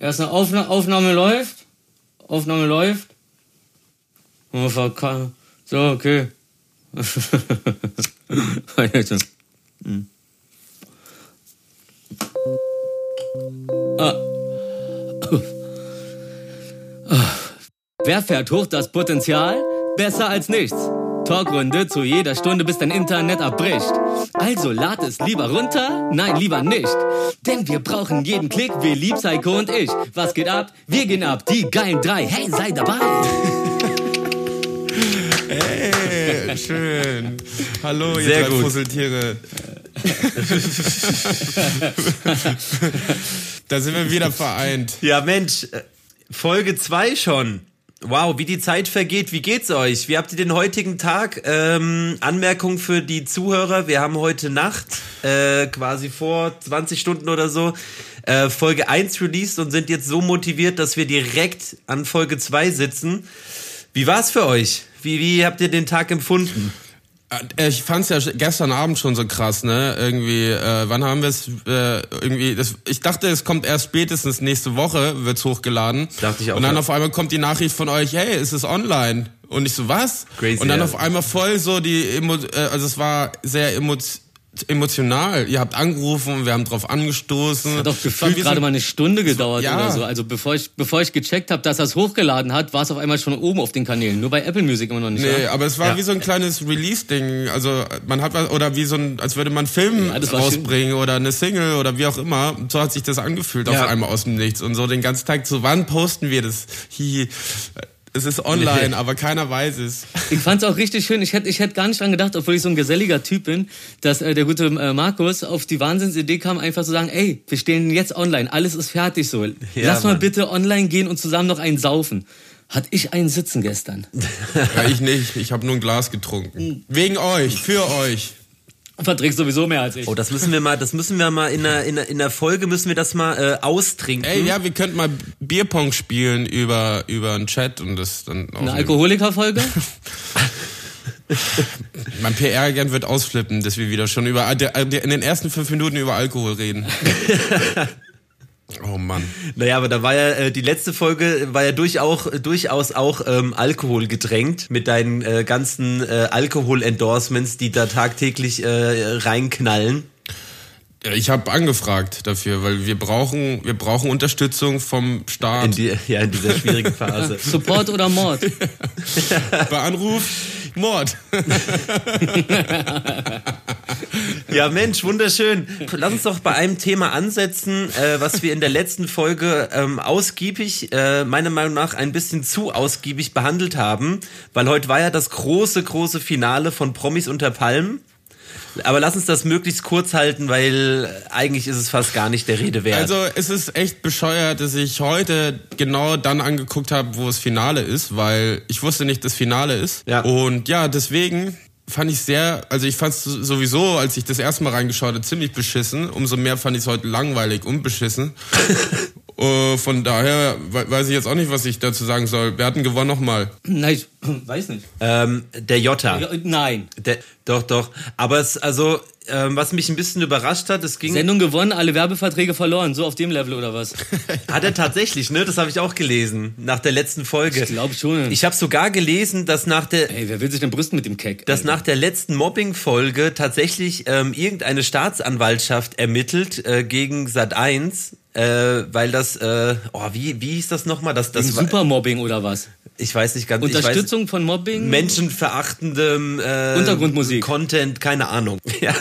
Erst eine Aufna Aufnahme läuft. Aufnahme läuft. So, okay. hm. ah. Wer fährt hoch das Potenzial? Besser als nichts. Talkrunde zu jeder Stunde, bis dein Internet abbricht. Also lad es lieber runter? Nein, lieber nicht. Denn wir brauchen jeden Klick, wir lieb Psycho und ich. Was geht ab? Wir gehen ab, die geilen drei. Hey, sei dabei. Hey, schön. Hallo, ihr Sehr drei gut. Fusseltiere. da sind wir wieder vereint. Ja, Mensch, Folge 2 schon. Wow, wie die Zeit vergeht. Wie geht's euch? Wie habt ihr den heutigen Tag? Ähm, Anmerkung für die Zuhörer. Wir haben heute Nacht, äh, quasi vor 20 Stunden oder so, äh, Folge 1 released und sind jetzt so motiviert, dass wir direkt an Folge 2 sitzen. Wie war's für euch? Wie, wie habt ihr den Tag empfunden? Äh, ich fand's ja gestern Abend schon so krass, ne? Irgendwie, äh, wann haben wir es? Äh, irgendwie, das, ich dachte, es kommt erst spätestens nächste Woche, wird's hochgeladen. Dachte ich auch. Und dann ja. auf einmal kommt die Nachricht von euch, hey, es ist online. Und ich so, was? Crazy, und dann ja. auf einmal voll so die, Emo äh, also es war sehr emotional emotional. Ihr habt angerufen, und wir haben drauf angestoßen. Es hat doch gefühlt gerade mal eine Stunde gedauert ja. oder so. Also bevor ich, bevor ich gecheckt habe, dass er es hochgeladen hat, war es auf einmal schon oben auf den Kanälen. Nur bei Apple Music immer noch nicht. Nee, ja? aber es war ja. wie so ein kleines Release-Ding. Also man hat was, oder wie so ein, als würde man einen Film rausbringen oder eine Single oder wie auch immer. So hat sich das angefühlt auf einmal aus dem Nichts. Und so den ganzen Tag, so wann posten wir das? Hi, es ist online, aber keiner weiß es. Ich fand es auch richtig schön. Ich hätte ich hätt gar nicht dran gedacht, obwohl ich so ein geselliger Typ bin, dass äh, der gute äh, Markus auf die Wahnsinnsidee kam, einfach zu sagen, ey, wir stehen jetzt online, alles ist fertig so. Ja, Lass mal bitte online gehen und zusammen noch einen saufen. Hat ich einen sitzen gestern? Ja, ich nicht. Ich habe nur ein Glas getrunken. Wegen euch, für euch verträgst sowieso mehr als ich. Oh, das müssen wir mal, das müssen wir mal in der, in der, in der Folge müssen wir das mal äh, austrinken. Ey, ja, wir könnten mal Bierpong spielen über über einen Chat und das dann auch eine Alkoholikerfolge. mein PR-Agent wird ausflippen, dass wir wieder schon über in den ersten fünf Minuten über Alkohol reden. Oh Mann. Naja, aber da war ja äh, die letzte Folge war ja durchaus, durchaus auch ähm, Alkohol gedrängt mit deinen äh, ganzen äh, Alkohol-Endorsements, die da tagtäglich äh, reinknallen. Ich habe angefragt dafür, weil wir brauchen, wir brauchen Unterstützung vom Staat. In die, ja, in dieser schwierigen Phase. Support oder Mord? Bei Anruf Mord. ja, Mensch, wunderschön. Lass uns doch bei einem Thema ansetzen, äh, was wir in der letzten Folge ähm, ausgiebig, äh, meiner Meinung nach ein bisschen zu ausgiebig behandelt haben, weil heute war ja das große, große Finale von Promis unter Palmen. Aber lass uns das möglichst kurz halten, weil eigentlich ist es fast gar nicht der Rede wert. Also es ist echt bescheuert, dass ich heute genau dann angeguckt habe, wo das Finale ist, weil ich wusste nicht, dass Finale ist. Ja. Und ja, deswegen fand ich sehr, also ich fand es sowieso, als ich das erste Mal reingeschaut habe, ziemlich beschissen. Umso mehr fand ich es heute langweilig und beschissen. uh, von daher weiß ich jetzt auch nicht, was ich dazu sagen soll. Wer hat denn gewonnen nochmal? Nein, ich weiß nicht. Ähm, der Jota. Nein. Der, doch, doch. Aber es, also, ähm, was mich ein bisschen überrascht hat, es ging. Sendung gewonnen, alle Werbeverträge verloren, so auf dem Level oder was? hat er tatsächlich, ne? Das habe ich auch gelesen nach der letzten Folge. Ich glaube schon. Ich habe sogar gelesen, dass nach der. Ey, wer will sich denn brüsten mit dem Keck? Dass Alter. nach der letzten Mobbing-Folge tatsächlich ähm, irgendeine Staatsanwaltschaft ermittelt äh, gegen Sat 1 äh, weil das, äh, oh, wie, wie hieß das nochmal? Das, das Supermobbing oder was? Ich weiß nicht ganz. Unterstützung weiß, von Mobbing? Menschenverachtendem äh, Untergrundmusik. Content, keine Ahnung. Ja.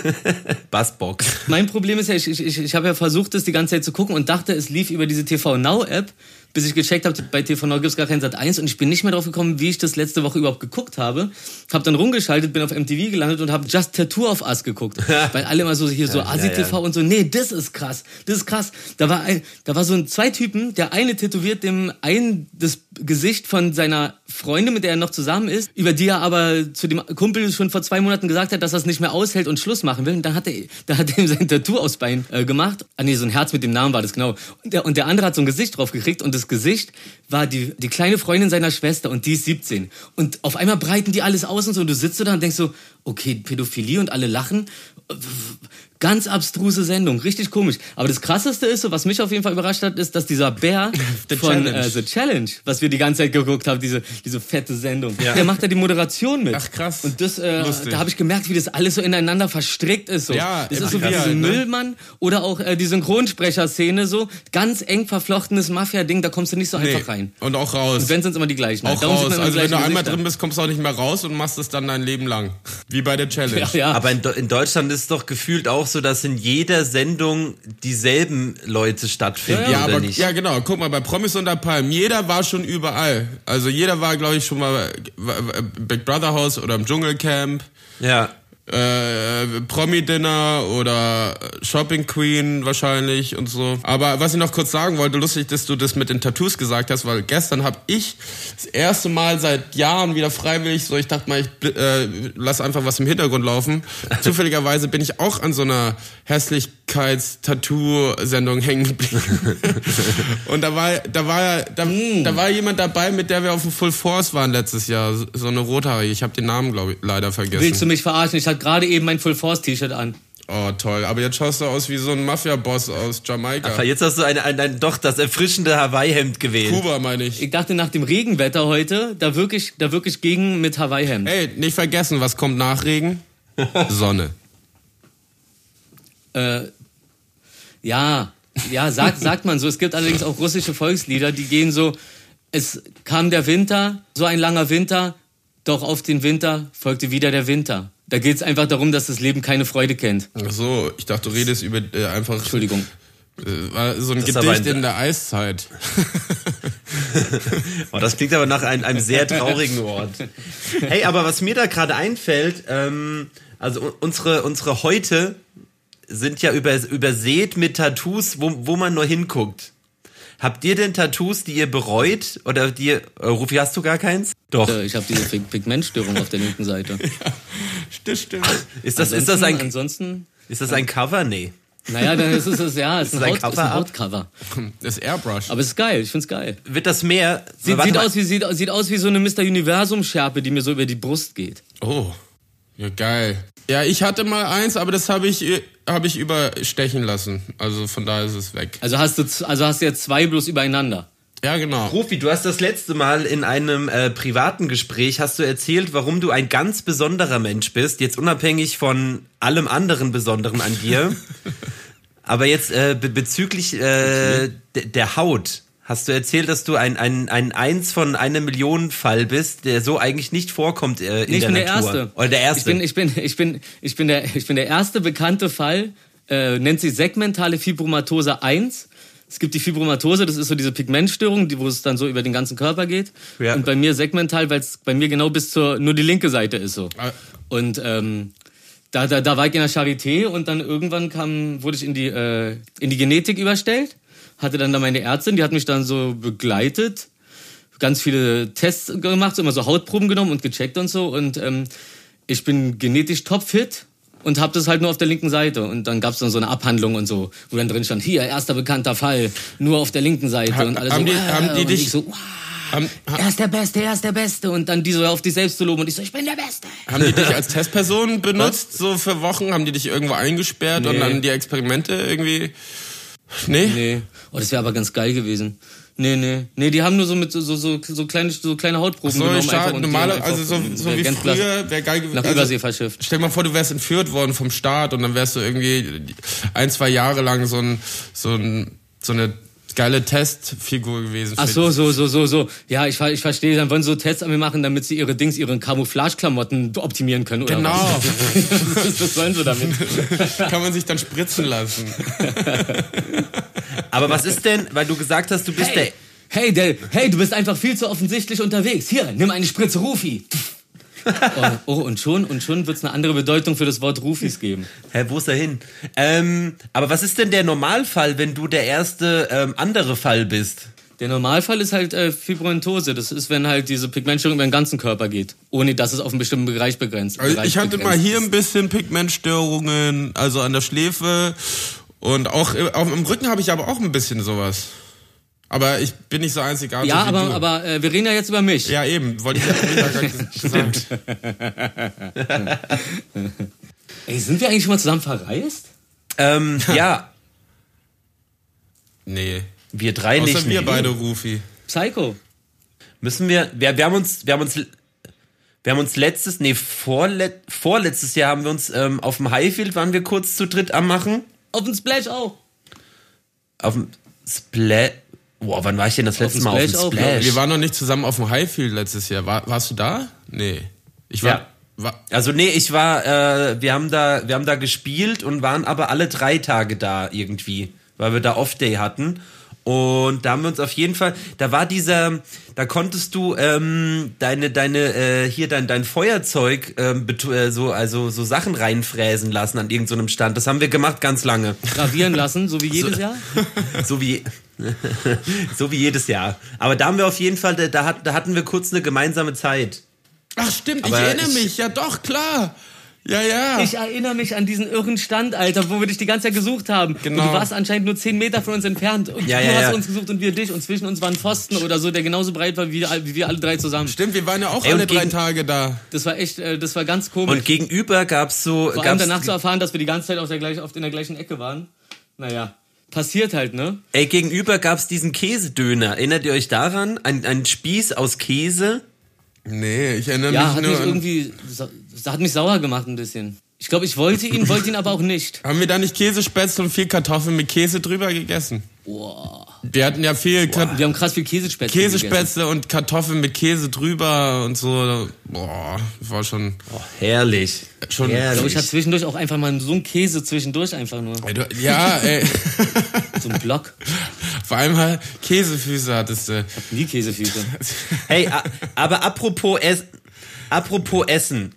Bassbox. Mein Problem ist ja, ich, ich, ich habe ja versucht, das die ganze Zeit zu gucken und dachte, es lief über diese TV Now App bis ich gecheckt habe, bei TV Now gibt es gar keinen Sat 1 und ich bin nicht mehr drauf gekommen, wie ich das letzte Woche überhaupt geguckt habe. Hab dann rumgeschaltet, bin auf MTV gelandet und habe Just Tattoo of Us geguckt. Weil alle immer so hier so Asi TV ja, ja. und so, nee, das ist krass, das ist krass. Da war ein, da war so ein zwei Typen, der eine tätowiert dem einen das Gesicht von seiner Freundin, mit der er noch zusammen ist, über die er aber zu dem Kumpel schon vor zwei Monaten gesagt hat, dass er es nicht mehr aushält und Schluss machen will. Und dann hat er, da hat er ihm sein Tattoo aufs Bein äh, gemacht. Ah nee, so ein Herz mit dem Namen war das genau. Und der, und der andere hat so ein Gesicht drauf gekriegt und das Gesicht war die, die kleine Freundin seiner Schwester und die ist 17. Und auf einmal breiten die alles aus und so und du sitzt da und denkst so, okay, Pädophilie und alle lachen Ganz abstruse Sendung, richtig komisch. Aber das krasseste ist, so, was mich auf jeden Fall überrascht hat, ist, dass dieser Bär von Challenge. Äh, The Challenge, was wir die ganze Zeit geguckt haben, diese, diese fette Sendung, ja. der macht ja die Moderation mit. Ach krass. Und das, äh, da habe ich gemerkt, wie das alles so ineinander verstrickt ist. So. Ja, das ist so wie diese ne? Müllmann oder auch äh, die Synchronsprecher-Szene so. Ganz eng verflochtenes Mafia-Ding, da kommst du nicht so nee. einfach rein. Und auch raus. Und wenn sind immer die gleichen. Auch raus. Also wenn du einmal drin bist, kommst du auch nicht mehr raus und machst es dann dein Leben lang. Wie bei der Challenge. Ja, ja. Aber in, in Deutschland ist es doch gefühlt auch so, dass in jeder Sendung dieselben Leute stattfinden, ja, ja. oder aber, nicht? Ja, genau. Guck mal, bei Promis unter Palmen, jeder war schon überall. Also jeder war, glaube ich, schon mal Big Brother House oder im Dschungelcamp. Ja äh, Promi-Dinner oder Shopping Queen wahrscheinlich und so. Aber was ich noch kurz sagen wollte, lustig, dass du das mit den Tattoos gesagt hast, weil gestern habe ich das erste Mal seit Jahren wieder freiwillig, so ich dachte mal, ich äh, lass einfach was im Hintergrund laufen. Zufälligerweise bin ich auch an so einer Hässlichkeits-Tattoo-Sendung hängen geblieben. und da war, da war, da, mm. da war jemand dabei, mit der wir auf dem Full Force waren letztes Jahr. So eine rothaarige. Ich habe den Namen, glaube ich, leider vergessen. Willst du mich verarschen? Ich hatte gerade eben mein Full Force T-Shirt an. Oh, toll. Aber jetzt schaust du aus wie so ein Mafia-Boss aus Jamaika. Ach, jetzt hast du ein, ein, ein, doch das erfrischende Hawaii-Hemd gewählt. Kuba, meine ich. Ich dachte, nach dem Regenwetter heute, da wirklich, da wirklich gegen mit Hawaii-Hemd. Ey, nicht vergessen, was kommt nach Regen? Sonne. Äh, ja, ja, sagt, sagt man so. Es gibt allerdings auch russische Volkslieder, die gehen so, es kam der Winter, so ein langer Winter, doch auf den Winter folgte wieder der Winter. Da geht es einfach darum, dass das Leben keine Freude kennt. Ach so, ich dachte, du redest über äh, einfach. Entschuldigung. Äh, war so ein das Gedicht ein... in der Eiszeit. oh, das klingt aber nach einem, einem sehr traurigen Ort. Hey, aber was mir da gerade einfällt, ähm, also unsere, unsere Heute sind ja über, übersät mit Tattoos, wo, wo man nur hinguckt. Habt ihr denn Tattoos, die ihr bereut? Oder die, äh, Rufi, hast du gar keins? Doch. Äh, ich habe diese Pigmentstörung auf der linken Seite. ja, das stimmt. Ist das, ist das ein, ansonsten, ist das ein Cover? Nee. Naja, dann ist es, ja, ist, ist, ein, Haut, ist ein Hautcover. Das ist Airbrush. Aber es ist geil, ich find's geil. Wird das mehr? Sieht, sieht aus, wie, sieht, sieht aus wie so eine Mr. Universum-Schärpe, die mir so über die Brust geht. Oh. Ja, geil. Ja, ich hatte mal eins, aber das habe ich, hab ich überstechen lassen. Also von daher ist es weg. Also hast du, also hast du jetzt zwei bloß übereinander. Ja, genau. Rufi, du hast das letzte Mal in einem äh, privaten Gespräch hast du erzählt, warum du ein ganz besonderer Mensch bist, jetzt unabhängig von allem anderen Besonderen an dir. Aber jetzt äh, bezüglich äh, der Haut hast du erzählt, dass du ein, ein, ein Eins von einer Million Fall bist, der so eigentlich nicht vorkommt äh, in nee, ich der bin Natur. Der Erste. Oder der Erste. Ich bin, ich bin, ich bin, ich bin, der, ich bin der erste bekannte Fall, äh, nennt sich segmentale Fibromatose 1. Es gibt die Fibromatose, das ist so diese Pigmentstörung, die, wo es dann so über den ganzen Körper geht. Ja. Und bei mir segmental, weil es bei mir genau bis zur, nur die linke Seite ist so. Ah. Und ähm, da, da, da war ich in der Charité und dann irgendwann kam, wurde ich in die, äh, in die Genetik überstellt hatte dann da meine Ärztin, die hat mich dann so begleitet, ganz viele Tests gemacht, so immer so Hautproben genommen und gecheckt und so. Und ähm, ich bin genetisch topfit und habe das halt nur auf der linken Seite. Und dann gab es dann so eine Abhandlung und so, wo dann drin stand, hier, erster bekannter Fall, nur auf der linken Seite. Ha, und alles haben so, die, äh, haben die dich... So, wow, haben, er ist der Beste, er ist der Beste. Und dann die so auf dich selbst zu loben und ich so, ich bin der Beste. Haben die dich als Testperson benutzt, so für Wochen? Haben die dich irgendwo eingesperrt nee. und dann die Experimente irgendwie... Nee? Nee. Oh, das wäre aber ganz geil gewesen. Nee, nee. Nee, die haben nur so mit so, so, so, kleine, so kleine Hautproben so, genommen. Schade, normale, also so, so wie früher wäre geil gewesen. Nach also, Übersee verschifft. Stell dir mal vor, du wärst entführt worden vom Staat und dann wärst du irgendwie ein, zwei Jahre lang so ein, so ein, so eine geile Testfigur gewesen. Ach so, so, so, so, so. Ja, ich, ich verstehe. Dann wollen sie so Tests an mir machen, damit sie ihre Dings, ihre Camouflage-Klamotten optimieren können, oder Genau. Was? was sollen sie damit? Kann man sich dann spritzen lassen. Aber was ist denn, weil du gesagt hast, du bist hey, der... Hey, der, hey, du bist einfach viel zu offensichtlich unterwegs. Hier, nimm eine Spritze Rufi. Oh, oh, und schon, und schon wird es eine andere Bedeutung für das Wort Rufis geben. Hä, wo ist er hin? Ähm, aber was ist denn der Normalfall, wenn du der erste ähm, andere Fall bist? Der Normalfall ist halt äh, Fibromantose. Das ist, wenn halt diese Pigmentstörung über den ganzen Körper geht, ohne dass es auf einen bestimmten Bereich begrenzt. Also Bereich ich hatte begrenzt mal hier ein bisschen Pigmentstörungen, also an der Schläfe und auch auf, im Rücken habe ich aber auch ein bisschen sowas. Aber ich bin nicht so einzigartig. Ja, aber, aber äh, wir reden ja jetzt über mich. Ja, eben. Wollte ich ja sagen. Ey, sind wir eigentlich schon mal zusammen verreist? Ähm, ja. Nee. Wir drei Außer nicht. wir beide, Rufi. Psycho. Müssen wir, wir, wir haben uns, wir haben uns, wir haben uns letztes, nee, vorlet, vorletztes Jahr haben wir uns ähm, auf dem Highfield, waren wir kurz zu dritt am machen. Auf dem Splash auch. Auf dem Splash. Boah, wann war ich denn das letzte dem Mal auf dem Splash auch, Splash? Wir waren noch nicht zusammen auf dem Highfield letztes Jahr. War, warst du da? Nee. Ich war. Ja. war Also nee, ich war, äh, wir haben da, wir haben da gespielt und waren aber alle drei Tage da irgendwie, weil wir da Off-Day hatten. Und da haben wir uns auf jeden Fall, da war dieser, da konntest du ähm, deine, deine, äh, hier dein, dein Feuerzeug ähm, äh, so, also so Sachen reinfräsen lassen an irgendeinem Stand. Das haben wir gemacht ganz lange. Gravieren lassen, so wie jedes Jahr. So wie, so wie jedes Jahr. Aber da haben wir auf jeden Fall, da, da, hat, da hatten wir kurz eine gemeinsame Zeit. Ach stimmt, ich Aber erinnere ich- mich. Ja doch, klar. Ja, ja. Ich erinnere mich an diesen irren Stand, Alter, wo wir dich die ganze Zeit gesucht haben. Genau. Und du warst anscheinend nur 10 Meter von uns entfernt. Und Ja, du ja, hast ja. uns gesucht und wir dich. Und zwischen uns war ein Pfosten oder so, der genauso breit war wie, wie wir alle drei zusammen. Stimmt, wir waren ja auch Ey, alle drei Tage da. Das war echt, äh, das war ganz komisch. Und gegenüber gab's so, Vor allem gab's, danach zu erfahren, dass wir die ganze Zeit auf der gleich, auf, in der gleichen Ecke waren. Naja, passiert halt, ne? Ey, gegenüber gab's diesen Käsedöner. Erinnert ihr euch daran? Ein, ein Spieß aus Käse. Nee, ich erinnere Ja, mich hat nur mich an. irgendwie, das hat mich sauer gemacht ein bisschen. Ich glaube, ich wollte ihn, wollte ihn aber auch nicht. Haben wir da nicht Käsespätzle und viel Kartoffeln mit Käse drüber gegessen? Boah. Wir hatten ja viel Ka Wir haben krass viel Käsespätzle gegessen. Käsespätzle und Kartoffeln mit Käse drüber und so. Boah, das war schon. Oh, herrlich. Schon- Ich glaube, herrlich. ich hatte zwischendurch auch einfach mal so einen Käse zwischendurch einfach nur. Ey, du, ja, ey. So einen Block. Vor allem halt Käsefüße hattest du. Nie Käsefüße. Hey, a- aber apropos, es, apropos Essen.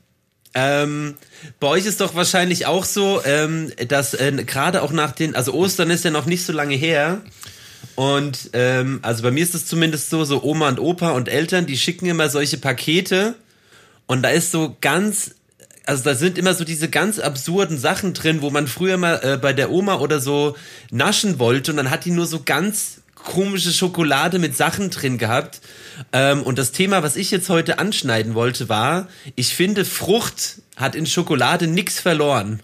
Ähm, bei euch ist doch wahrscheinlich auch so, ähm, dass äh, gerade auch nach den, also Ostern ist ja noch nicht so lange her. Und ähm, also bei mir ist es zumindest so, so Oma und Opa und Eltern, die schicken immer solche Pakete und da ist so ganz, also da sind immer so diese ganz absurden Sachen drin, wo man früher mal äh, bei der Oma oder so naschen wollte und dann hat die nur so ganz komische Schokolade mit Sachen drin gehabt. Ähm, und das Thema, was ich jetzt heute anschneiden wollte, war, ich finde, Frucht hat in Schokolade nichts verloren.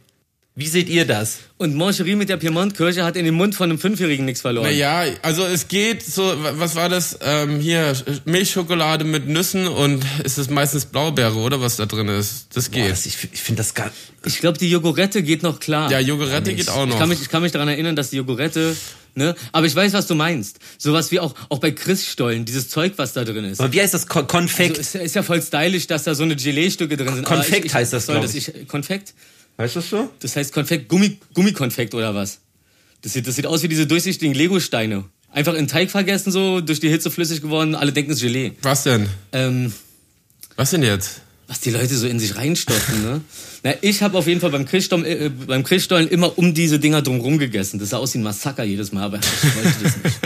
Wie seht ihr das? Und Moncherie mit der Piemont-Kirche hat in den Mund von einem Fünfjährigen nichts verloren. Naja, also es geht so, wa- was war das? Ähm, hier, Milchschokolade mit Nüssen und ist es meistens Blaubeere, oder was da drin ist? Das geht. Boah, das, ich ich finde das gar. Ich glaube, die Jogurette geht noch klar. ja, Jogurette geht auch Ich noch. kann, mich, ich kann mich daran erinnern, dass die Jogurette, ne? Aber ich weiß, was du meinst. Sowas wie auch, auch bei Christstollen, dieses Zeug, was da drin ist. Aber wie heißt das? Kon Konfekt? Also, ist, ist ja voll stylisch, dass da so eine Gelee-Stücke drin sind. Konfekt ich, ich, heißt das, soll glaub Ich, Konfekt? weißt du das so? Das heißt Konfekt, Gummi, Gummikonfekt oder was? Das sieht, das sieht aus wie diese durchsichtigen Lego-Steine. Einfach in Teig vergessen, so, durch die Hitze flüssig geworden, alle denken, es ist Gelee. was denn? Ähm, Was denn jetzt? Was die Leute so in sich reinstopfen, ne? Na, ich habe auf jeden Fall beim Christstollen, äh, beim Christstollen immer um diese Dinger drumrum gegessen. Das sah aus wie ein Massaker jedes Mal, aber ich wollte das nicht.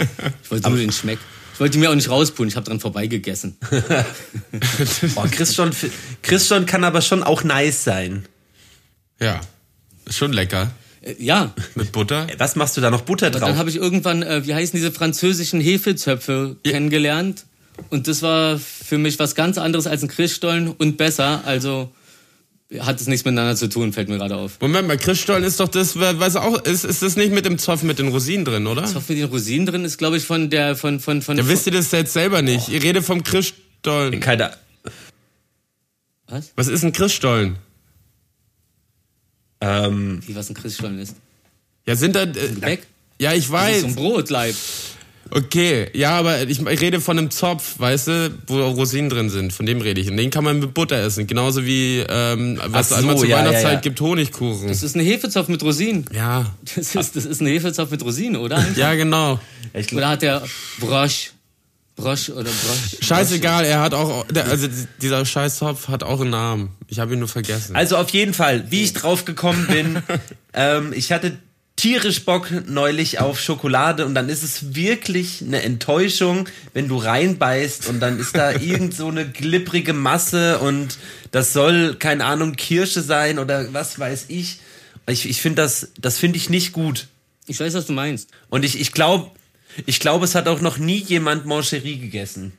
Ich wollte nur den Schmeck. Ich wollte die mir auch nicht rauspulen, ich habe dran vorbeigegessen. Boah, Christian, Christian kann aber schon auch nice sein. Ja, ist schon lecker. Äh, ja, Mit Butter. Was machst du da noch Butter dann drauf? habe ich irgendwann, äh, wie heißen diese französischen Hefezöpfe kennengelernt. Und das war für mich was ganz anderes als ein Christstollen und besser. Also hat es nichts miteinander zu tun, fällt mir gerade auf. Moment mal, Christstollen ist doch das, weiß auch, ist, ist das nicht mit dem Zopf mit den Rosinen drin, oder? Zopf mit den Rosinen drin ist, glaube ich, von der, von, von, von. Ja, wisst ihr das jetzt selber nicht? Ihr redet vom Christstollen. Keine, was? Was ist ein Christstollen? ähm, Wie was ein Christstollen ist? Ja, sind da, äh, Gebäck? ja, ich Das ist weiß. so ein Brotleib. Okay, ja, aber ich, ich rede von einem Zopf, weißt du, wo Rosinen drin sind. Von dem rede ich. Und den kann man mit Butter essen. Genauso wie, ähm, was so, einmal zur ja, ja, Weihnachtszeit ja. gibt, Honigkuchen. Das ist ein Hefezopf mit Rosinen. Ja. Das ist, das ist ein Hefezopf mit Rosinen, oder? Ja, genau. ich Oder hat der Brosch? Brosch oder Brosch? Scheißegal, er hat auch, also dieser Scheißzopf hat auch einen Namen. Ich habe ihn nur vergessen. also auf jeden Fall, wie ich drauf gekommen bin, ähm, ich hatte tierisch Bock neulich auf Schokolade und dann ist es wirklich eine Enttäuschung, wenn du reinbeißt und dann ist da irgend so eine glibbrige Masse und das soll, keine Ahnung, Kirsche sein oder was weiß ich. Ich, ich finde das, das finde ich nicht gut. Ich weiß, was du meinst. Und ich, ich glaube, ich glaube, es hat auch noch nie jemand Mancherie gegessen.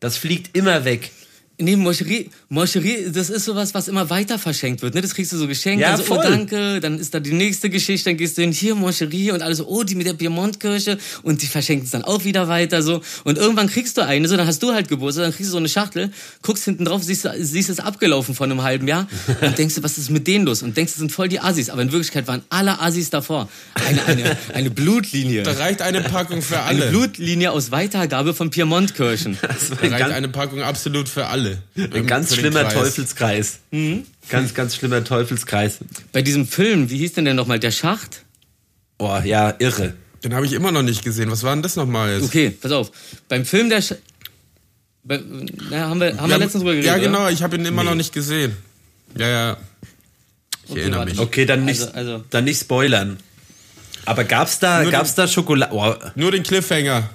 Das fliegt immer weg. Nee, Moscherie, Moscherie, das ist sowas, was immer weiter verschenkt wird. Ne? Das kriegst du so geschenkt. Ja, also, voll. oh, danke. Dann ist da die nächste Geschichte. Dann gehst du hin, hier, Moscherie. Und alles so, oh, die mit der Piemontkirche. Und die verschenken es dann auch wieder weiter. so Und irgendwann kriegst du eine, so, dann hast du halt Geburtstag. Dann kriegst du so eine Schachtel, guckst hinten drauf, siehst, siehst es abgelaufen von einem halben Jahr. Und denkst du, was ist mit denen los? Und denkst, das sind voll die Assis. Aber in Wirklichkeit waren alle Assis davor. Eine, eine, eine Blutlinie. Da reicht eine Packung für alle. Eine Blutlinie aus Weitergabe von Piemontkirchen. Da reicht eine Packung absolut für alle. Ein ganz den schlimmer Kreis. Teufelskreis. Mhm. Ganz, ganz schlimmer Teufelskreis. Bei diesem Film, wie hieß denn der nochmal? Der Schacht? Boah, ja, irre. Den habe ich immer noch nicht gesehen. Was war denn das nochmal jetzt? Okay, pass auf. Beim Film der. Sch bei, na, haben wir, haben wir letztens drüber geredet. Ja, oder? genau, ich habe ihn immer Nee. noch nicht gesehen. Ja, ja. Ich Okay, erinnere warte. mich. Okay, dann nicht, Also- also- dann nicht spoilern. Aber gab's da, Nur gab's da Schokolade? Oh, Nur den Cliffhanger.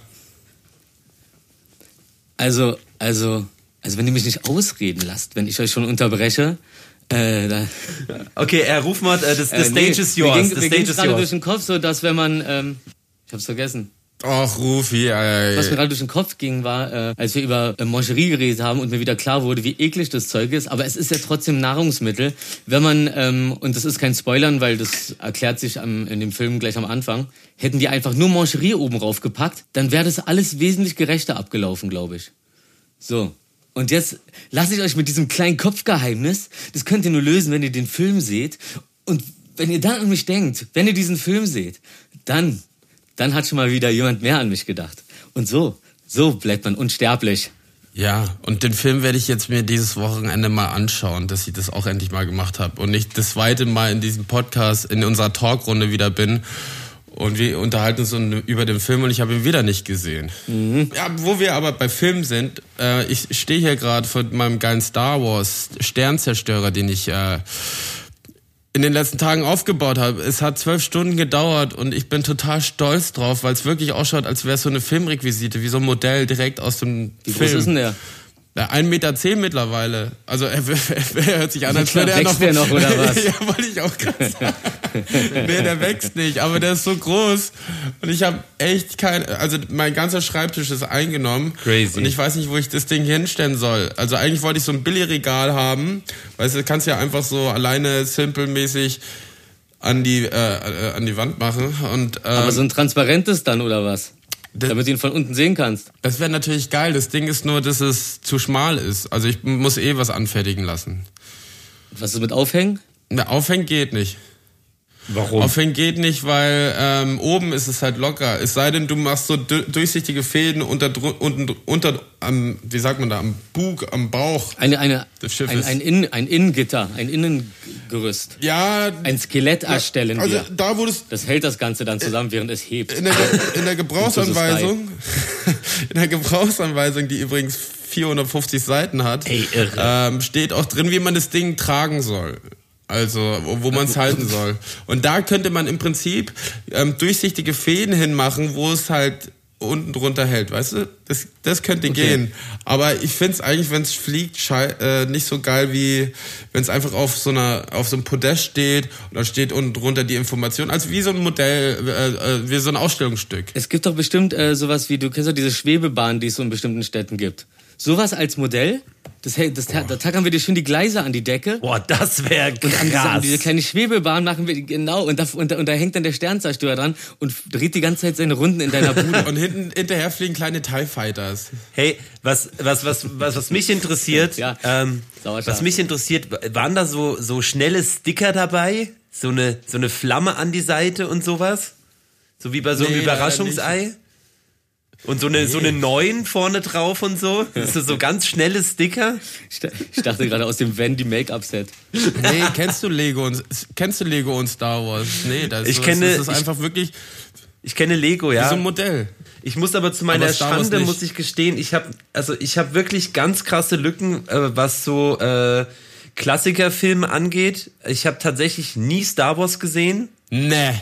Also, also, also, wenn ihr mich nicht ausreden lasst, wenn ich euch schon unterbreche, äh, da, okay, er ruf mal, äh, das, the äh, stage nee, is mir yours. ging- the mir stage is gerade durch yours. den Kopf, so dass wenn man, ähm, ich hab's vergessen. Och, Rufi, ey. Was mir gerade durch den Kopf ging, war, äh, als wir über äh, Mangerie geredet haben und mir wieder klar wurde, wie eklig das Zeug ist. Aber es ist ja trotzdem Nahrungsmittel. Wenn man, ähm, und das ist kein Spoilern, weil das erklärt sich am, in dem Film gleich am Anfang, hätten die einfach nur Mangerie oben raufgepackt, dann wäre das alles wesentlich gerechter abgelaufen, glaube ich. So. Und jetzt lasse ich euch mit diesem kleinen Kopfgeheimnis, das könnt ihr nur lösen, wenn ihr den Film seht. Und wenn ihr dann an mich denkt, wenn ihr diesen Film seht, dann, dann hat schon mal wieder jemand mehr an mich gedacht. Und so, so bleibt man unsterblich. Ja, und den Film werde ich jetzt mir dieses Wochenende mal anschauen, dass ich das auch endlich mal gemacht habe und nicht das zweite Mal in diesem Podcast, in unserer Talkrunde wieder bin und wir unterhalten uns un- über den Film und ich habe ihn wieder nicht gesehen. Ja, wo wir aber bei Filmen sind, äh, ich stehe hier gerade vor meinem geilen Star Wars Sternzerstörer, den ich äh, in den letzten Tagen aufgebaut habe. Es hat zwölf Stunden gedauert und ich bin total stolz drauf, weil es wirklich ausschaut, als wäre es so eine Filmrequisite, wie so ein Modell direkt aus dem Wie Film. groß ist denn der? Ja, 1,10 Meter zehn mittlerweile. Also er, er, er hört sich an, als würde er noch... wächst der noch, oder was? ja, wollte ich auch gerade sagen. nee, der wächst nicht, aber der ist so groß. Und ich habe echt kein... Also mein ganzer Schreibtisch ist eingenommen. Crazy. Und ich weiß nicht, wo ich das Ding hinstellen soll. Also eigentlich wollte ich so ein Billigregal haben. Weißt du, kannst ja einfach so alleine simpelmäßig an die, äh, äh, an die Wand machen. Und, ähm, Aber so ein transparentes dann, oder was? Das- Damit du ihn von unten sehen kannst. das wäre natürlich geil. Das Ding ist nur, dass es zu schmal ist. Also ich muss eh was anfertigen lassen. Was ist mit Aufhängen? Na, aufhängen geht nicht. Warum? Aufhängen geht nicht, weil ähm, oben ist es halt locker. Es sei denn, du machst so du- durchsichtige Fäden unter, unten, unter am, wie sagt man da, am Bug, am Bauch. Eine, eine, Des Schiffes. ein, ein, Innen, ein Innengitter, ein Innengerüst. Ja, Ein Skelett erstellen also wir. da wo es Das hält das Ganze dann zusammen, während es hebt. in der, in der Gebrauchsanweisung, in der Gebrauchsanweisung, die übrigens 450 Seiten hat, Ey, ähm, steht auch drin, wie man das Ding tragen soll. Also, wo, wo man es halten soll. Und da könnte man im Prinzip ähm, durchsichtige Fäden hinmachen, wo es halt unten drunter hält, weißt du? Das, das könnte gehen. Aber ich finde es eigentlich, wenn es fliegt, äh, nicht so geil, wie wenn es einfach auf so einer, auf so einem Podest steht und da steht unten drunter die Information. Also wie so ein Modell, äh, äh, wie so ein Ausstellungsstück. Es gibt doch bestimmt äh, sowas wie, du kennst doch diese Schwebebahn, die es so in bestimmten Städten gibt. Sowas als Modell, das, hält- das, da tackern wir dir schön die Gleise an die Decke. Boah, das wäre Und an diese, an krass. diese kleine Schwebebahn machen wir genau und da, und, da, und da hängt dann der Sternzerstörer dran und dreht die ganze Zeit seine Runden in deiner Bude. Und hinten hinterher fliegen kleine TIE Fighters. Hey, was, was, was, was, was mich interessiert, Ja, ähm, was mich interessiert, waren da so, so schnelle Sticker dabei? So eine, so eine Flamme an die Seite und sowas? So wie bei so einem Nee, Überraschungsei? Und so eine, so eine 9 vorne drauf und so? Das ist so ganz schnelle Sticker? Ich ich dachte gerade aus dem Van die Make-up-Set. Nee, kennst du Lego und kennst du Lego und Star Wars? Nee, das, Ich kenne- das ist ich- einfach wirklich Ich kenne Lego, wie ja. so ein Modell. Ich muss aber zu meiner Aber Schande muss ich gestehen, ich habe also ich habe wirklich ganz krasse Lücken, äh, was so äh, Klassikerfilme angeht. Ich habe tatsächlich nie Star Wars gesehen. Nee,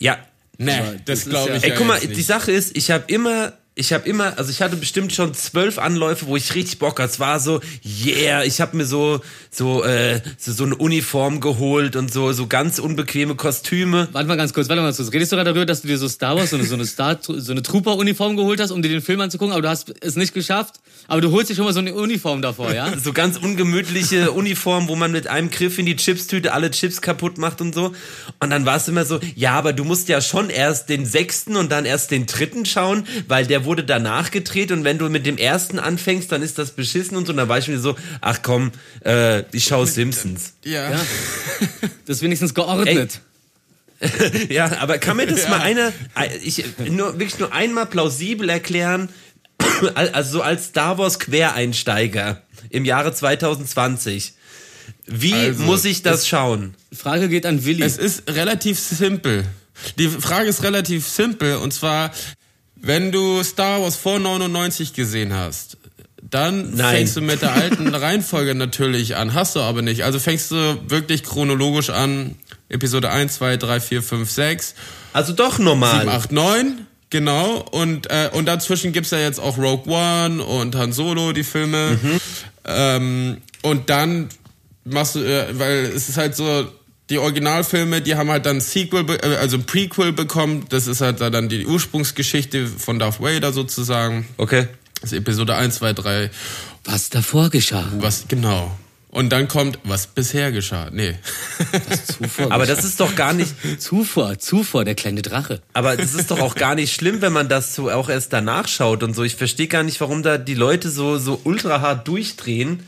Ja, nee, das glaube ja- ich ey, ja guck mal, jetzt die nicht. Sache ist, ich habe immer ich habe immer, also ich hatte bestimmt schon zwölf Anläufe, wo ich richtig Bock hatte. Es war so, yeah, ich habe mir so so, äh, so so eine Uniform geholt und so so ganz unbequeme Kostüme. Warte mal ganz kurz, warte mal ganz kurz. Redest du gerade darüber, dass du dir so Star Wars so eine so eine Star so eine Trooper Uniform geholt hast, um dir den Film anzugucken, aber du hast es nicht geschafft? Aber du holst dir schon mal so eine Uniform davor, ja? so ganz ungemütliche Uniform, wo man mit einem Griff in die Chipstüte alle Chips kaputt macht und so. Und dann war es immer so, ja, aber du musst ja schon erst den sechsten und dann erst den dritten schauen, weil der wurde danach gedreht und wenn du mit dem ersten anfängst, dann ist das beschissen und so. Und dann war ich mir so, ach komm, äh, ich schaue Simpsons. Ja. ja. Das ist wenigstens geordnet. ja, aber kann mir das ja. mal einer, ich, nur, wirklich nur einmal plausibel erklären, also so als Star Wars Quereinsteiger im Jahre 2020. Wie also, muss ich das schauen? Frage geht an Willi. Es ist relativ simpel. Die Frage ist relativ simpel und zwar, wenn du Star Wars vor 99 gesehen hast, dann Nein. fängst du mit der alten Reihenfolge natürlich an. Hast du aber nicht. Also fängst du wirklich chronologisch an. Episode 1, 2, 3, 4, 5, 6. Also doch normal. 7, 8, 9. Genau. Und, äh, und dazwischen gibt's ja jetzt auch Rogue One und Han Solo, die Filme. Mhm. Ähm, und dann machst du, äh, weil es ist halt so, die Originalfilme, die haben halt dann Sequel, äh, also ein Prequel bekommen. Das ist halt dann die Ursprungsgeschichte von Darth Vader sozusagen. Okay. Das ist Episode 1, 2, 3. Was davor geschah. Was, genau. Und dann kommt, was bisher geschah. Nee. Was zuvor Aber das ist doch gar nicht. Zuvor, zuvor, der kleine Drache. Aber das ist doch auch gar nicht schlimm, wenn man das so auch erst danach schaut und so. Ich verstehe gar nicht, warum da die Leute so, so ultra hart durchdrehen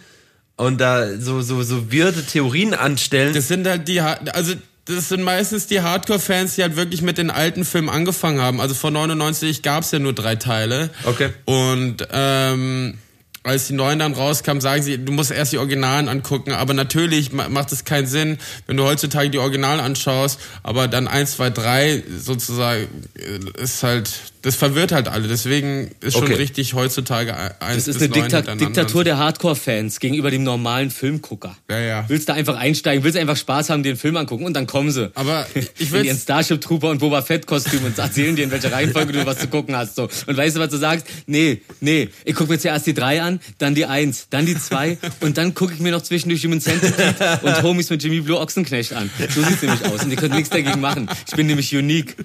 und da so, so, so wirde Theorien anstellen. Das sind halt die, also das sind meistens die Hardcore-Fans, die halt wirklich mit den alten Filmen angefangen haben. Also vor 99 gab es ja nur drei Teile. Okay. Und ähm, als die neuen dann rauskamen, sagen sie, du musst erst die Originalen angucken. Aber natürlich macht es keinen Sinn, wenn du heutzutage die Originalen anschaust, aber dann eins, zwei, drei sozusagen äh, ist halt das verwirrt halt alle. Deswegen ist schon okay. richtig heutzutage eins Das ist eine Dikta Diktatur der Hardcore-Fans gegenüber dem normalen Filmgucker. Ja, ja. Willst du einfach einsteigen, willst du einfach Spaß haben, den Film angucken und dann kommen sie. Aber ich will in ihren Starship Trooper und Boba Fett Kostüm und erzählen dir, in welcher Reihenfolge du was zu gucken hast. So. Und weißt du, was du sagst? Nee, nee, ich gucke mir zuerst die drei an, dann die eins, dann die zwei und dann gucke ich mir noch zwischendurch Human Centipede und Homies mit Jimmy Blue Ochsenknecht an. So sieht's nämlich aus und ihr könnt nichts dagegen machen. Ich bin nämlich unique.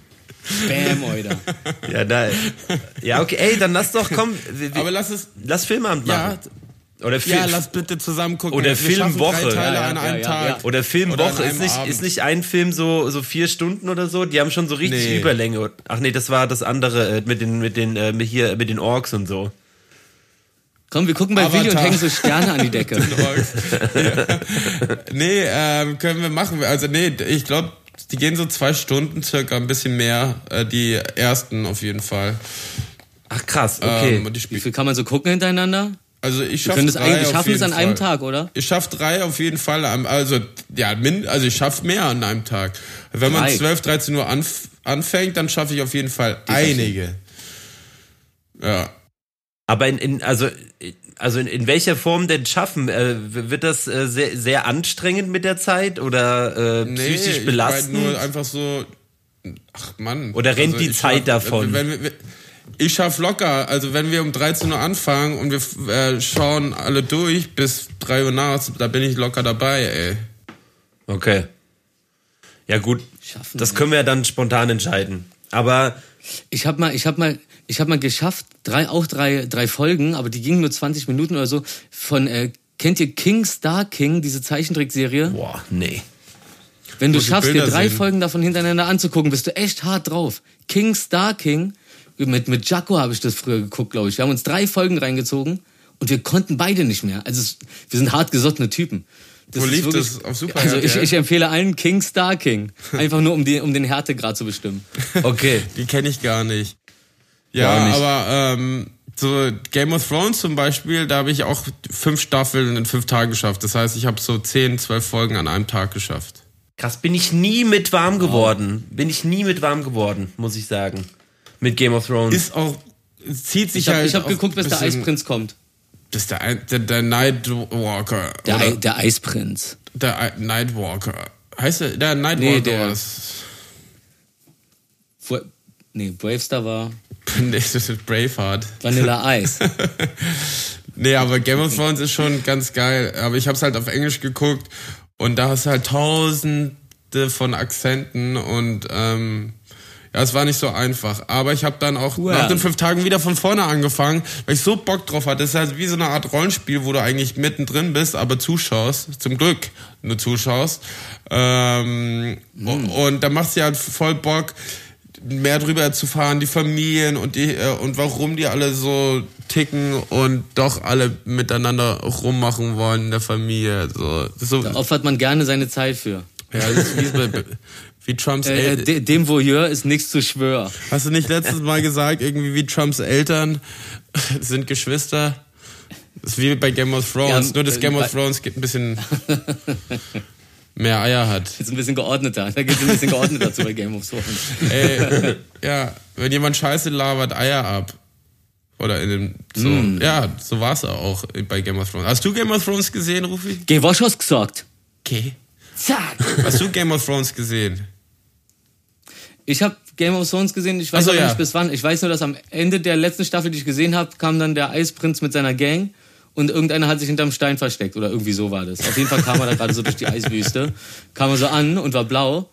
Bam, Alter. Ja, da, ja, okay, ey, dann lass doch, komm. Wir, Aber lass es. Lass Filmabend machen. Ja, oder Film. Ja, lass bitte zusammen gucken. Oder Filmwoche. Ja, ja, ja, Tag. Oder Filmwoche. Oder ist, nicht, ist nicht ein Film so, so vier Stunden oder so? Die haben schon so richtig nee. Überlänge. Ach nee, das war das andere äh, mit den, mit den, äh, hier, mit den Orks und so. Komm, wir gucken bei Avatar. Video und hängen so Sterne an die Decke. nee, ähm, können wir machen. Also nee, ich glaube, die gehen so zwei Stunden circa, ein bisschen mehr. Äh, die ersten auf jeden Fall. Ach krass, okay. Ähm, Wie viel kann man so gucken hintereinander? Also ich schaffe das eigentlich schaffen es an einem Tag, oder? Ich schaffe drei auf jeden Fall. Also ja, min, also ich schaffe mehr an einem Tag. Wenn drei. man 12, 13 Uhr anf anfängt, dann schaffe ich auf jeden Fall Die einige. Ja. Aber in, in also also in, in welcher Form denn schaffen? Äh, wird das äh, sehr, sehr anstrengend mit der Zeit oder äh, psychisch nee, belastend? Ich nur einfach so, ach Mann. Oder rennt also die Zeit schaff, davon? Wenn, wenn, ich schaff locker. Also wenn wir um 13 Uhr anfangen und wir äh, schauen alle durch bis 3 Uhr nachts, da bin ich locker dabei, ey. Okay. Ja gut, Schaffen das können wir ja dann spontan entscheiden. Aber ich habe mal, ich habe mal ich habe mal geschafft, drei, auch drei, drei Folgen, aber die gingen nur 20 Minuten oder so, von, äh, kennt ihr King Star King, diese Zeichentrickserie? Boah, nee. Wenn du schaffst, dir drei sehen. Folgen davon hintereinander anzugucken, bist du echt hart drauf. King Star King, mit, mit Jaco habe ich das früher geguckt, glaube ich. Wir haben uns drei Folgen reingezogen und wir konnten beide nicht mehr. Also es, wir sind hart gesottene Typen. Das Wo lief wirklich, das auf Super Also ich, ich, empfehle allen King Star King. Einfach nur, um, die, um den Härtegrad zu bestimmen. Okay. die kenne ich gar nicht. Ja, aber ähm, so Game of Thrones zum Beispiel, da habe ich auch fünf Staffeln in fünf Tagen geschafft. Das heißt, ich habe so zehn, zwölf Folgen an einem Tag geschafft. Krass, bin ich nie mit warm geworden. Bin ich nie mit warm geworden, muss ich sagen. Mit Game of Thrones. Ist auch, zieht sich ich hab, halt. Ich habe geguckt, bis der Eisprinz kommt. Das ist der, der, der Nightwalker. Der, der Eisprinz. Der Nightwalker. Heißt der, der Nightwalker? Nee, der, Nee, Bravestar war. nee, das ist Braveheart. Vanilla Ice. nee, aber Game of Thrones ist schon ganz geil. Aber ich habe es halt auf Englisch geguckt und da hast du halt tausende von Akzenten und ähm, ja, es war nicht so einfach. Aber ich habe dann auch well. nach den fünf Tagen wieder von vorne angefangen, weil ich so Bock drauf hatte. Das ist halt wie so eine Art Rollenspiel, wo du eigentlich mittendrin bist, aber zuschaust. Zum Glück nur zuschaust. Ähm, mm. Und da machst du halt voll Bock, mehr drüber erzufahren, die Familien und die äh, und warum die alle so ticken und doch alle miteinander rummachen wollen in der Familie. So, so. Da opfert man gerne seine Zeit für. Ja, das ist wie bei, wie Trumps äh, Eltern. Äh, dem Voyeur ist nichts zu schwören. Hast du nicht letztes Mal gesagt, irgendwie wie Trumps Eltern sind Geschwister? Das ist wie bei Game of Thrones. Ja, Nur das äh, Game of Thrones gibt ein bisschen mehr Eier hat. Ist ein bisschen geordneter. Da geht es ein bisschen geordneter zu bei Game of Thrones. Ey, ja, wenn jemand Scheiße labert, Eier ab. Oder in dem. So, mm. Ja, so war es auch bei Game of Thrones. Hast du Game of Thrones gesehen, Rufi? Geh, was hast gesagt? Okay. Zack. Hast du Game of Thrones gesehen? Ich habe Game of Thrones gesehen, ich weiß so, ja. nicht bis wann. Ich weiß nur, dass am Ende der letzten Staffel, die ich gesehen habe, kam dann der Eisprinz mit seiner Gang und irgendeiner hat sich hinterm Stein versteckt oder irgendwie so war das. Auf jeden Fall kam er da gerade so durch die Eiswüste, kam er so an und war blau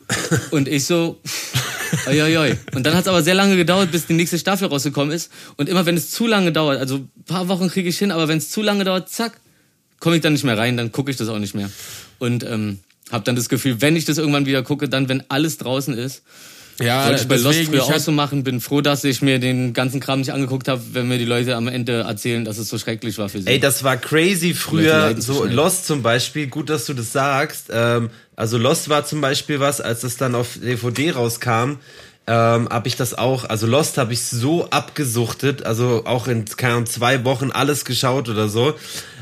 und ich so, oi. Und dann hat es aber sehr lange gedauert, bis die nächste Staffel rausgekommen ist und immer wenn es zu lange dauert, also ein paar Wochen kriege ich hin, aber wenn es zu lange dauert, zack, komme ich dann nicht mehr rein, dann gucke ich das auch nicht mehr. Und ähm, habe dann das Gefühl, wenn ich das irgendwann wieder gucke, dann wenn alles draußen ist, ja, Wollte ich bei Lost früher auch so machen. Bin froh, dass ich mir den ganzen Kram nicht angeguckt habe, wenn mir die Leute am Ende erzählen, dass es so schrecklich war für sie. Ey, das war crazy früher. So Lost zum Beispiel, gut, dass du das sagst. Ähm, also Lost war zum Beispiel was, als es dann auf DVD rauskam, ähm, habe ich das auch, also Lost habe ich so abgesuchtet, also auch in keine Ahnung, zwei Wochen alles geschaut oder so.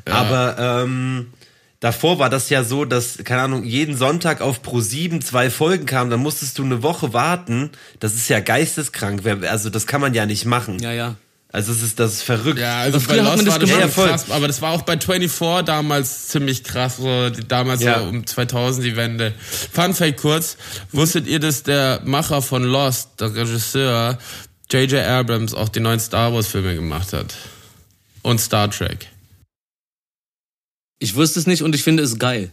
Ja. Aber ähm, Davor war das ja so, dass, keine Ahnung, jeden Sonntag auf Pro 7 zwei Folgen kamen, dann musstest du eine Woche warten. Das ist ja geisteskrank. Also das kann man ja nicht machen. Ja, ja. Also es ist das ist verrückt. Ja, also bei Lost war das ja, voll. krass, aber das war auch bei 24 damals ziemlich krass, so damals ja. so um 2000 die Wende. Fun Fact kurz, wusstet ihr, dass der Macher von Lost, der Regisseur J.J. Abrams auch die neuen Star Wars Filme gemacht hat und Star Trek? Ich wusste es nicht und ich finde es geil.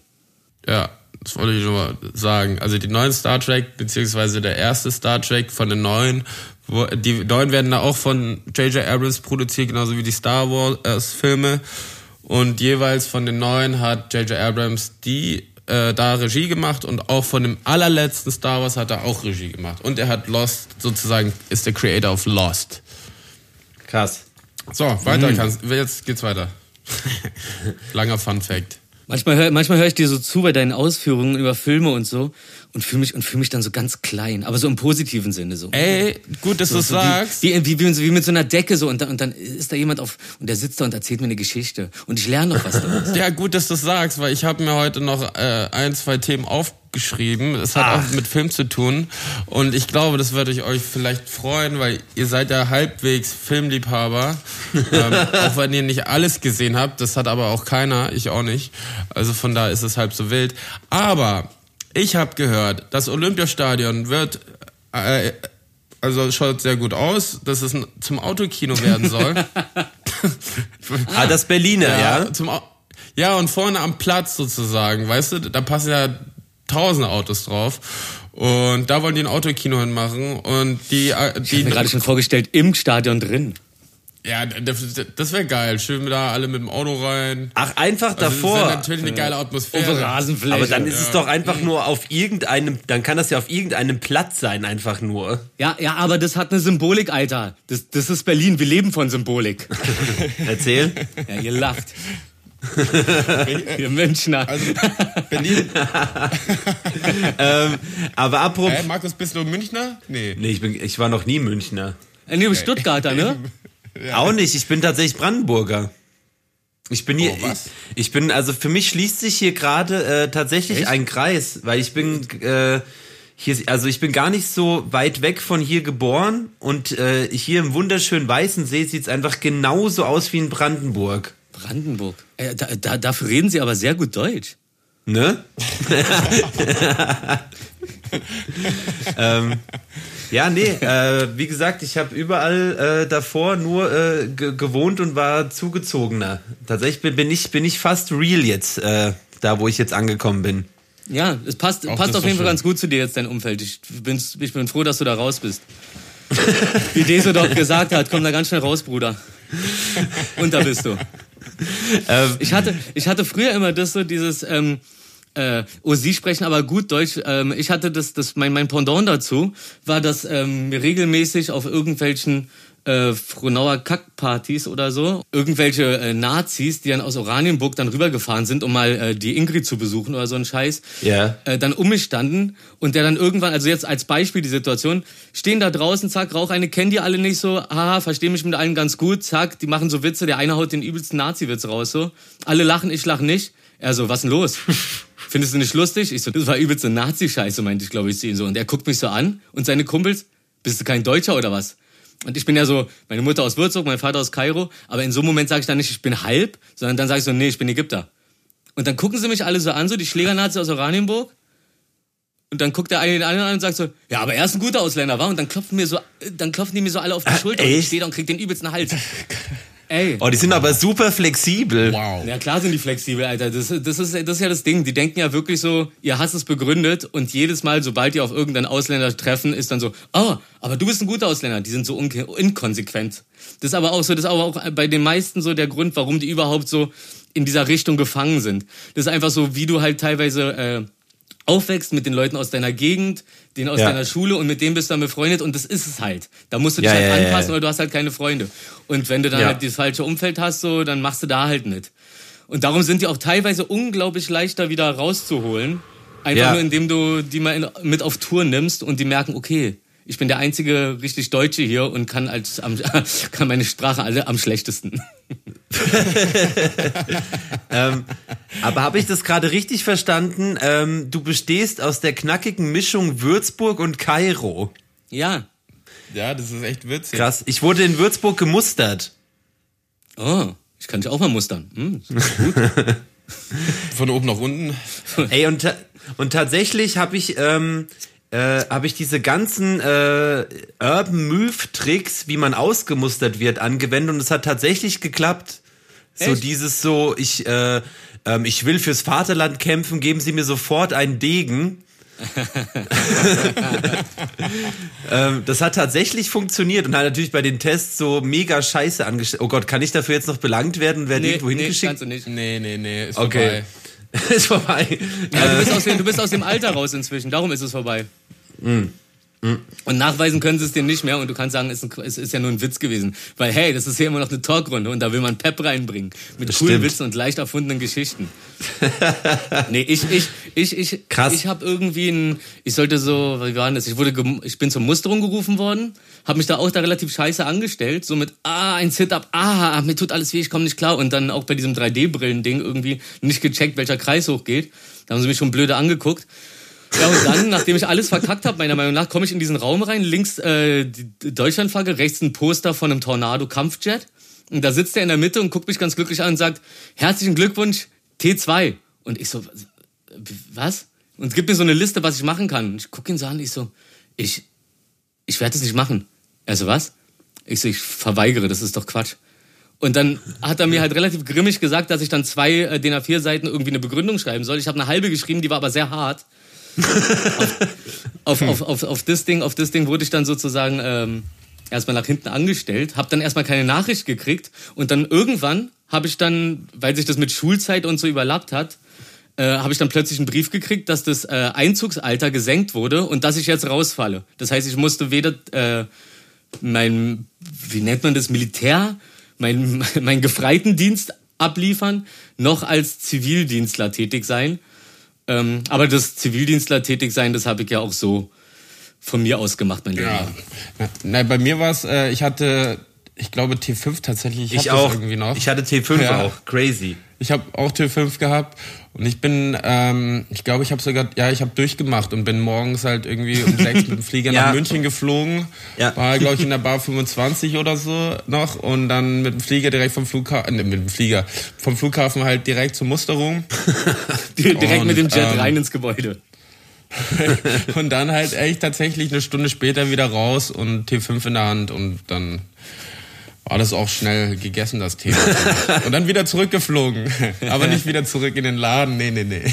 Ja, das wollte ich schon mal sagen. Also die neuen Star Trek, beziehungsweise der erste Star Trek von den neuen, wo, die neuen werden da auch von J.J. Abrams produziert, genauso wie die Star Wars Filme. Und jeweils von den neuen hat J.J. Abrams die äh, da Regie gemacht und auch von dem allerletzten Star Wars hat er auch Regie gemacht. Und er hat Lost sozusagen, ist der Creator of Lost. Krass. So, weiter mhm. kannst, jetzt geht's weiter. Langer Fun Fact. Manchmal höre manchmal hör ich dir so zu bei deinen Ausführungen über Filme und so und fühle mich, und fühl mich dann so ganz klein, aber so im positiven Sinne so. Ey, gut, dass so, du so sagst. Wie, wie, wie, wie, mit so einer Decke so und dann, und dann ist da jemand auf und der sitzt da und erzählt mir eine Geschichte und ich lerne noch was daraus. ja, gut, dass du sagst, weil ich habe mir heute noch äh, ein, zwei Themen aufgeschrieben. Es hat Ach. auch mit Film zu tun und ich glaube, das würde euch vielleicht freuen, weil ihr seid ja halbwegs Filmliebhaber, ähm, auch wenn ihr nicht alles gesehen habt. Das hat aber auch keiner, ich auch nicht. Also von da ist es halb so wild. Aber ich habe gehört, das Olympiastadion wird, äh, also schaut sehr gut aus, dass es ein, zum Autokino werden soll. ah, das Berliner, ja. Ja, zum, ja, und vorne am Platz sozusagen, weißt du, da passen ja tausende Autos drauf. Und da wollen die ein Autokino hinmachen. Und die, äh, die ich mir gerade schon vorgestellt, im Stadion drin. Ja, das wäre geil. Schön da alle mit dem Auto rein. Ach, einfach also davor. Das ist natürlich eine geile Atmosphäre. Auf Rasenfläche. Aber dann ist ja. es doch einfach nur auf irgendeinem, dann kann das ja auf irgendeinem Platz sein, einfach nur. Ja, ja, aber das hat eine Symbolik, Alter. Das, das ist Berlin. Wir leben von Symbolik. Erzähl. Ja, ihr lacht. ihr Münchner. Also, Berlin. ähm, aber apropos. Hey, Markus, bist du Münchner? Nee. Nee, ich, bin, ich war noch nie Münchner. Äh, nee, Stuttgarter, ne? Ja. Auch nicht, ich bin tatsächlich Brandenburger. Ich bin hier, oh, ich, ich, bin, also für mich schließt sich hier gerade äh, tatsächlich Echt? ein Kreis, weil ich bin äh, hier, also ich bin gar nicht so weit weg von hier geboren und äh, hier im wunderschönen Weißensee sieht es einfach genauso aus wie in Brandenburg. Brandenburg. Äh, da, da, dafür reden Sie aber sehr gut Deutsch. Ne? ähm, Ja, nee, äh, wie gesagt, ich habe überall äh, davor nur äh, gewohnt und war zugezogener. Tatsächlich bin, bin, ich, bin ich fast real jetzt, äh, da wo ich jetzt angekommen bin. Ja, es passt, passt auf jeden Fall ganz gut zu dir jetzt, dein Umfeld. Ich bin, ich bin froh, dass du da raus bist. Wie Deso doch gesagt hat, komm da ganz schnell raus, Bruder. Und da bist du. Ähm, ich, hatte, ich hatte früher immer das so, dieses, ähm, äh, oh, Sie sprechen aber gut Deutsch. Ähm, ich hatte das, das mein, mein Pendant dazu war, dass ähm, regelmäßig auf irgendwelchen äh, Frohnauer Kackpartys oder so, irgendwelche äh, Nazis, die dann aus Oranienburg dann rübergefahren sind, um mal äh, die Ingrid zu besuchen oder so ein Scheiß, ja. äh, dann um mich standen und der dann irgendwann, also jetzt als Beispiel die Situation, stehen da draußen, zack, rauch eine, kennen die alle nicht so, haha, verstehe mich mit allen ganz gut, zack, die machen so Witze, der eine haut den übelsten Nazi-Witz raus, so, alle lachen, ich lach nicht, er so, was denn los? Findest du nicht lustig? Ich so, das war übelste Nazi-Scheiße, meinte ich, glaube ich, zu ihm so. Und er guckt mich so an und seine Kumpels, bist du kein Deutscher oder was? Und ich bin ja so, meine Mutter aus Würzburg, mein Vater aus Kairo, aber in so einem Moment sage ich dann nicht, ich bin halb, sondern dann sage ich so, nee, ich bin Ägypter. Und dann gucken sie mich alle so an, so die Schlägernazi aus Oranienburg. Und dann guckt der eine den anderen an und sagt so, ja, aber er ist ein guter Ausländer, war? Und dann klopfen mir so, dann klopfen die mir so alle auf die Schulter äh, und ich stehe da und krieg den übelsten Hals. Ey. Oh, die sind aber super flexibel. Wow. Ja, klar sind die flexibel, Alter. Das, das, ist, das ist ja das Ding. Die denken ja wirklich so, ihr Hass ist begründet und jedes Mal, sobald die auf irgendeinen Ausländer treffen, ist dann so, oh, aber du bist ein guter Ausländer. Die sind so inkonsequent. Das ist aber auch so, das ist aber auch bei den meisten so der Grund, warum die überhaupt so in dieser Richtung gefangen sind. Das ist einfach so, wie du halt teilweise äh, aufwächst mit den Leuten aus deiner Gegend, den aus ja. deiner Schule und mit dem bist du dann befreundet und das ist es halt. Da musst du dich ja, halt ja, anpassen oder du hast halt keine Freunde. Und wenn du dann halt das falsche Umfeld hast, so, dann machst du da halt mit. Und darum sind die auch teilweise unglaublich leichter wieder rauszuholen. Einfach nur indem du die mal in, mit auf Tour nimmst und die merken, okay, ich bin der einzige richtig Deutsche hier und kann als am, kann meine Sprache alle am schlechtesten. ähm, aber habe ich das gerade richtig verstanden? Ähm, du bestehst aus der knackigen Mischung Würzburg und Kairo. Ja. Ja, das ist echt witzig. Krass. Ich wurde in Würzburg gemustert. Oh, ich kann dich auch mal mustern. Hm, gut. Von oben nach unten. Ey, und, und tatsächlich habe ich ähm, äh, habe ich diese ganzen äh, Urban Move Tricks, wie man ausgemustert wird, angewendet und es hat tatsächlich geklappt. Echt? So dieses so, ich äh, ähm, ich will fürs Vaterland kämpfen, geben Sie mir sofort einen Degen. ähm, das hat tatsächlich funktioniert und hat natürlich bei den Tests so mega scheiße angestellt. Oh Gott, kann ich dafür jetzt noch belangt werden? Wer nee, irgendwo nee, hingeschickt? Kannst du nicht. Nee, nee, nee, ist okay. vorbei. ist vorbei. Ja, du, bist aus dem, du bist aus dem Alter raus inzwischen, darum ist es vorbei. Und nachweisen können sie es dir nicht mehr und du kannst sagen, es ist, ist, ja nur ein Witz gewesen. Weil hey, das ist hier immer noch eine Talkrunde und da will man Pep reinbringen. Mit das coolen stimmt. Witzen und leicht erfundenen Geschichten. nee, ich, ich, ich, ich, Krass. ich habe irgendwie ein, ich sollte so, wie war das? Ich wurde, ich bin zur Musterung gerufen worden, habe mich da auch da relativ scheiße angestellt, so mit, ah, ein Sit-Up, ah, mir tut alles weh, ich komme nicht klar und dann auch bei diesem 3D-Brillen-Ding irgendwie nicht gecheckt, welcher Kreis hochgeht. Da haben sie mich schon blöde angeguckt. Ja, und dann, nachdem ich alles verkackt habe, meiner Meinung nach, komme ich in diesen Raum rein. Links äh, die Deutschlandflagge, rechts ein Poster von einem Tornado-Kampfjet. Und da sitzt er in der Mitte und guckt mich ganz glücklich an und sagt, herzlichen Glückwunsch, T2. Und ich so, was? Und gibt mir so eine Liste, was ich machen kann. Und ich gucke ihn so an, ich so, ich, ich werde das nicht machen. Er so, was? Ich so, ich verweigere, das ist doch Quatsch. Und dann hat er mir halt relativ grimmig gesagt, dass ich dann zwei äh, DIN A4 Seiten irgendwie eine Begründung schreiben soll. Ich habe eine halbe geschrieben, die war aber sehr hart auf, auf, auf, auf, das Ding, auf das Ding wurde ich dann sozusagen ähm, erstmal nach hinten angestellt, habe dann erstmal keine Nachricht gekriegt und dann irgendwann habe ich dann, weil sich das mit Schulzeit und so überlappt hat, äh, habe ich dann plötzlich einen Brief gekriegt, dass das äh, Einzugsalter gesenkt wurde und dass ich jetzt rausfalle. Das heißt, ich musste weder äh, mein, wie nennt man das, Militär, mein, mein Gefreitendienst abliefern, noch als Zivildienstler tätig sein. Ähm, aber das Zivildienstler tätig sein, das habe ich ja auch so von mir aus gemacht, mein Lieber. Ja. Nein, bei mir war es, äh, ich hatte, ich glaube T5 tatsächlich. Ich, ich auch. Irgendwie noch. Ich hatte T5 ja. auch. Crazy. Ich habe auch T5 gehabt und ich bin, ähm, ich glaube, ich habe sogar, ja, ich habe durchgemacht und bin morgens halt irgendwie um sechs mit dem Flieger ja. nach München geflogen. Ja. War, glaube ich, in der Bar 25 oder so noch und dann mit dem Flieger direkt vom Flughafen, äh, mit dem Flieger, vom Flughafen halt direkt zur Musterung. direkt und, mit dem Jet ähm, rein ins Gebäude. und dann halt echt tatsächlich eine Stunde später wieder raus und T5 in der Hand und dann war das auch schnell gegessen, das Thema. und dann wieder zurückgeflogen. Aber nicht wieder zurück in den Laden. Nee, nee, nee.